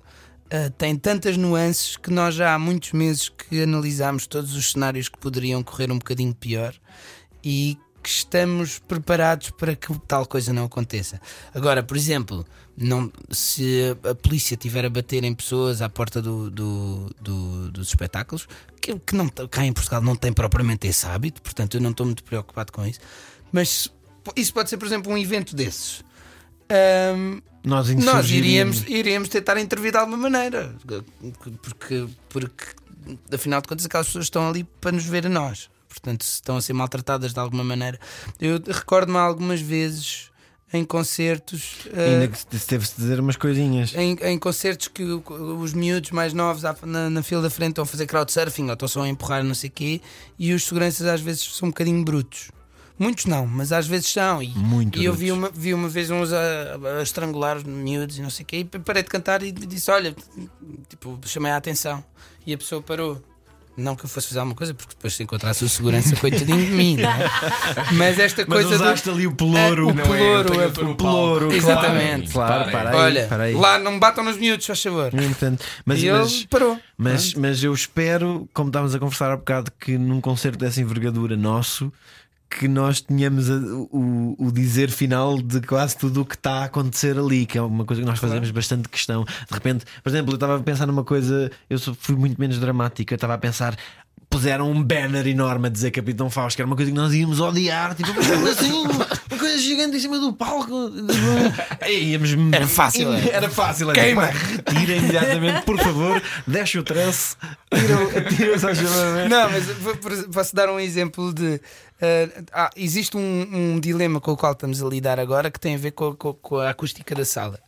eh, tem tantas nuances que nós já há muitos meses que analisámos todos os cenários que poderiam correr um bocadinho pior e que estamos preparados para que tal coisa não aconteça. Agora, por exemplo, não, se a polícia estiver a bater em pessoas à porta do, do- do- dos espetáculos, que, que não, cá em Portugal não tem propriamente esse hábito, portanto eu não estou muito preocupado com isso, mas isso pode ser, por exemplo, um evento desses. Ahm, Nós, nós iríamos, iríamos tentar intervir de alguma maneira, porque, porque afinal de contas aquelas pessoas estão ali para nos ver a nós, portanto, se estão a ser maltratadas de alguma maneira. Eu recordo-me algumas vezes em concertos. eh, Ainda que se teve-se dizer umas coisinhas. em, em concertos que os miúdos mais novos na, na fila da frente estão a fazer crowdsurfing ou estão só a empurrar não sei o quê e os seguranças às vezes são um bocadinho brutos. Muitos não, mas às vezes são. E, Muito e eu vi uma, vi uma vez uns a, a estrangular os miúdos e não sei o quê e parei de cantar e disse: Olha, tipo, chamei a atenção. E a pessoa parou. Não que eu fosse fazer alguma coisa, porque depois se encontrasse o segurança, coitadinho de mim, não é? Mas esta Mas coisa. do- usaste ali o pelouro. É, o Não pelouro, é o pelouro. Exatamente. Claro, para aí, Olha, para aí. lá não me batam nos miúdos, faz favor. É. Mas, e ele mas, parou. mas, mas eu espero, como estávamos a conversar há bocado, que num concerto dessa envergadura nosso, que nós tenhamos a- o, o dizer final de quase tudo o que está a acontecer ali, que é uma coisa que nós fazemos bastante questão. De repente, por exemplo, eu estava a pensar numa coisa, eu fui muito menos dramática, eu estava a pensar. Puseram um banner enorme a dizer Capitão Fausto, que era uma coisa que nós íamos odiar, tipo, "Mas assim, uma coisa gigante em cima do palco. Íamos Era fácil, é. Era fácil, era Queima. tipo, retira imediatamente, por favor, deixa o trance, tira, chamamento. Não, mas posso dar um exemplo de. eh, ah, existe um, um dilema com o qual estamos a lidar agora que tem a ver com, com- com a acústica da sala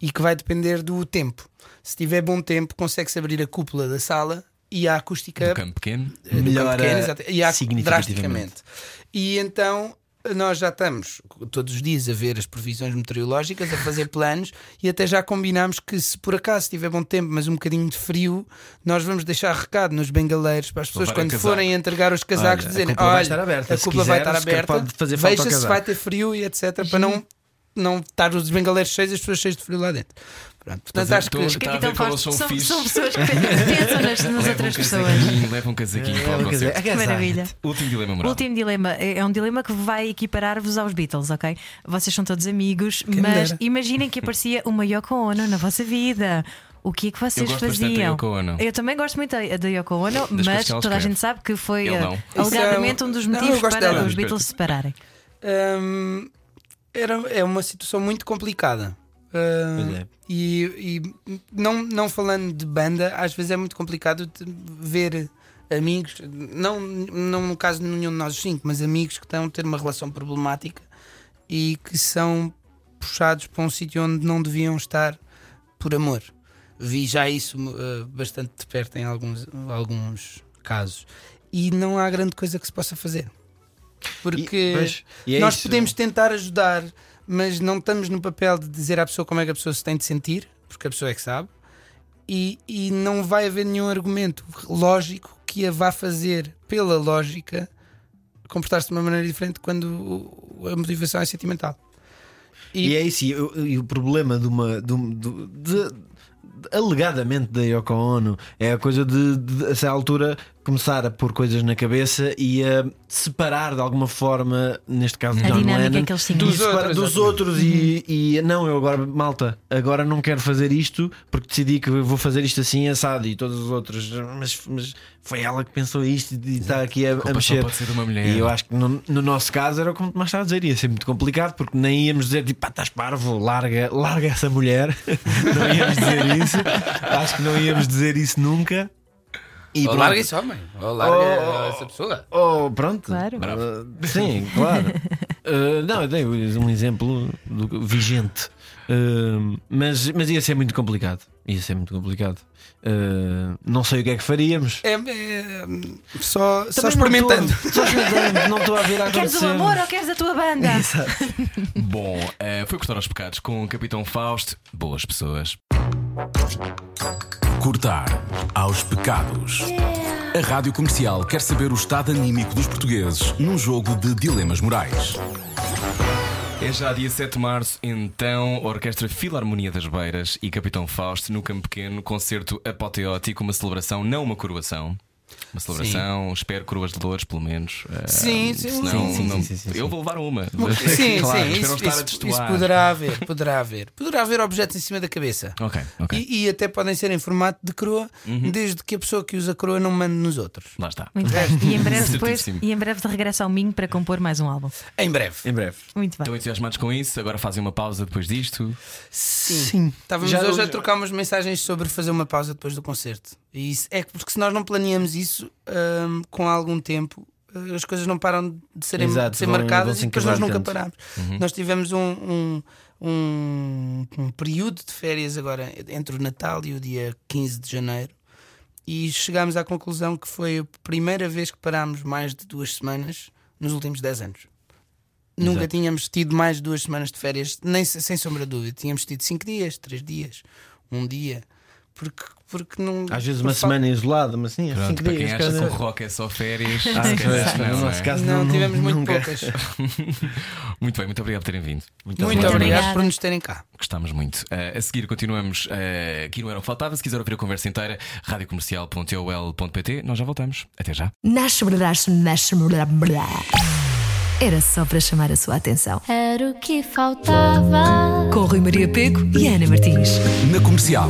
e que vai depender do tempo. Se tiver bom tempo, consegue-se abrir a cúpula da sala e a acústica Do campo pequeno. eh, Melhora campo pequeno, e significativamente. drasticamente. E então nós já estamos todos os dias a ver as previsões meteorológicas, a fazer planos e até já combinámos que se por acaso tiver bom tempo, mas um bocadinho de frio, nós vamos deixar recado nos bengaleiros para as pessoas quando casaco. forem entregar os casacos Olha, a dizerem: cúpula vai olha, estar aberta, a cúpula vai estar aberta, pode fazer falta ao veja se casaco." vai ter frio e etc. para não, não estar os bengaleiros cheios e as pessoas cheias de frio lá dentro. Pronto, portanto, Mas acho que. a ver Capitão Fausto são são, são pessoas que pensam nas, um outras pessoas. casaquinho, leva um casaquinho para o Quer dizer, concerto. agasalho. Maravilha. Último dilema moral. Último dilema é é um dilema que vai equiparar-vos aos Beatles, ok? Vocês são todos amigos, mas dera. imaginem que aparecia uma Yoko Ono na vossa vida. O que é que vocês da faziam? Yoko Ono. Eu também gosto muito da Yoko Ono, coisas mas que toda a escreve. gente sabe que foi eh, não. É alegadamente um- um dos Não, eu motivos gosto para dela. os Beatles se separarem. Hum, era, é uma situação muito complicada. Pois é. E, e não, não falando de banda, às vezes é muito complicado ver amigos, não, não no caso de nenhum de nós cinco, mas amigos que estão a ter uma relação problemática e que são puxados para um sítio onde não deviam estar por amor. Vi já isso uh, bastante de perto em alguns, alguns casos. E não há grande coisa que se possa fazer. Porque E- e é nós isso. podemos tentar ajudar, mas não estamos no papel de dizer à pessoa como é que a pessoa se tem de sentir, porque a pessoa é que sabe, e, e não vai haver nenhum argumento lógico que a vá fazer, pela lógica, comportar-se de uma maneira diferente quando a motivação é sentimental. E, é isso, e, o- e problema de uma. De, de- de- de- alegadamente da Yoko Ono é a coisa de, de, a essa altura, começar a pôr coisas na cabeça e a separar de alguma forma, neste caso, A John dinâmica Lennon, que eles tinham. dos, outros, dos outros e, e não, eu agora, malta, agora não quero fazer isto porque decidi que vou fazer isto assim assado e todos os outros, mas, mas foi ela que pensou isto e está aqui a, a mexer. pode ser de uma mulher. E eu acho que no, no nosso caso era como mais estava a dizer, ia ser muito complicado porque nem íamos dizer tipo, pá, estás parvo, larga, larga essa mulher. não íamos dizer isso. Acho que não íamos dizer isso nunca. E ou larga esse homem, ou larga Oh, essa pessoa. Oh, pronto. Claro. Uh, sim, claro. Uh, não, eu dei um exemplo do- vigente. Uh, mas, mas ia ser muito complicado. Ia ser muito complicado. Uh, não sei o que é que faríamos. É, é, só, só Também não experimentando. estou- Só experimentando, não estou a ver a Queres o amor ou queres a tua banda? Bom, eh, foi cortar aos pecados com o Capitão Fausto. Boas pessoas. Cortar aos pecados. A Rádio Comercial quer saber o estado anímico dos portugueses num jogo de dilemas morais. É já dia 7 de março, então, Orquestra Filarmonia das Beiras e Capitão Fausto no Campo Pequeno, concerto apoteótico, uma celebração, não uma coroação. Uma celebração, espero coroas de louros, pelo menos. Eh, Sim, sim, senão sim, sim, não- sim, sim, sim, Eu sim. vou levar uma. Sim, claro, sim, isso, a isso, isso poderá haver, poderá haver. Poderá haver objetos em cima da cabeça. Ok, ok. E, e até podem ser em formato de coroa, desde que a pessoa que usa coroa não mande nos outros. Lá está. Muito bem. E em breve depois, e em breve de regresso ao Minho para compor mais um álbum. Em breve. Em breve. Muito bem. Estão entusiasmados com isso? Agora fazem uma pausa depois disto. Sim. Sim. Estávamos Já- hoje a já- trocar umas mensagens sobre fazer uma pausa depois do concerto. E isso é porque se nós não planeamos isso hum, com algum tempo, eh, as coisas não param de, serem, Exato, de ser vão- marcadas vão-se e depois nós nunca tanto. paramos. Nós tivemos um, um, um, um período de férias agora entre o Natal e o dia 15 de janeiro. E chegámos à conclusão que foi a primeira vez que parámos mais de duas semanas nos últimos 10 anos. Nunca Exato. tínhamos tido mais de duas semanas de férias, nem se- sem sombra de dúvida. Tínhamos tido cinco dias, três dias, um dia. Porque, porque não. Às vezes uma semana isolada, mas sim, Pronto, cinco para quem dias. acha que o rock é só férias, Ah, se calhar não, no não nosso é? caso Não, não, tivemos muito nunca. poucas. Muito bem, muito obrigado por terem vindo. Muito, obrigada. obrigado por nos terem cá. Gostámos muito. Eh, a seguir continuamos eh, aqui no Era o que Faltava. Se quiser ouvir a conversa inteira, radiocomercial.ol.pt. Nós já voltamos. Até já. Era só para chamar a sua atenção. Era o que faltava. Com Rui Maria Peco e Ana Martins. Na Comercial.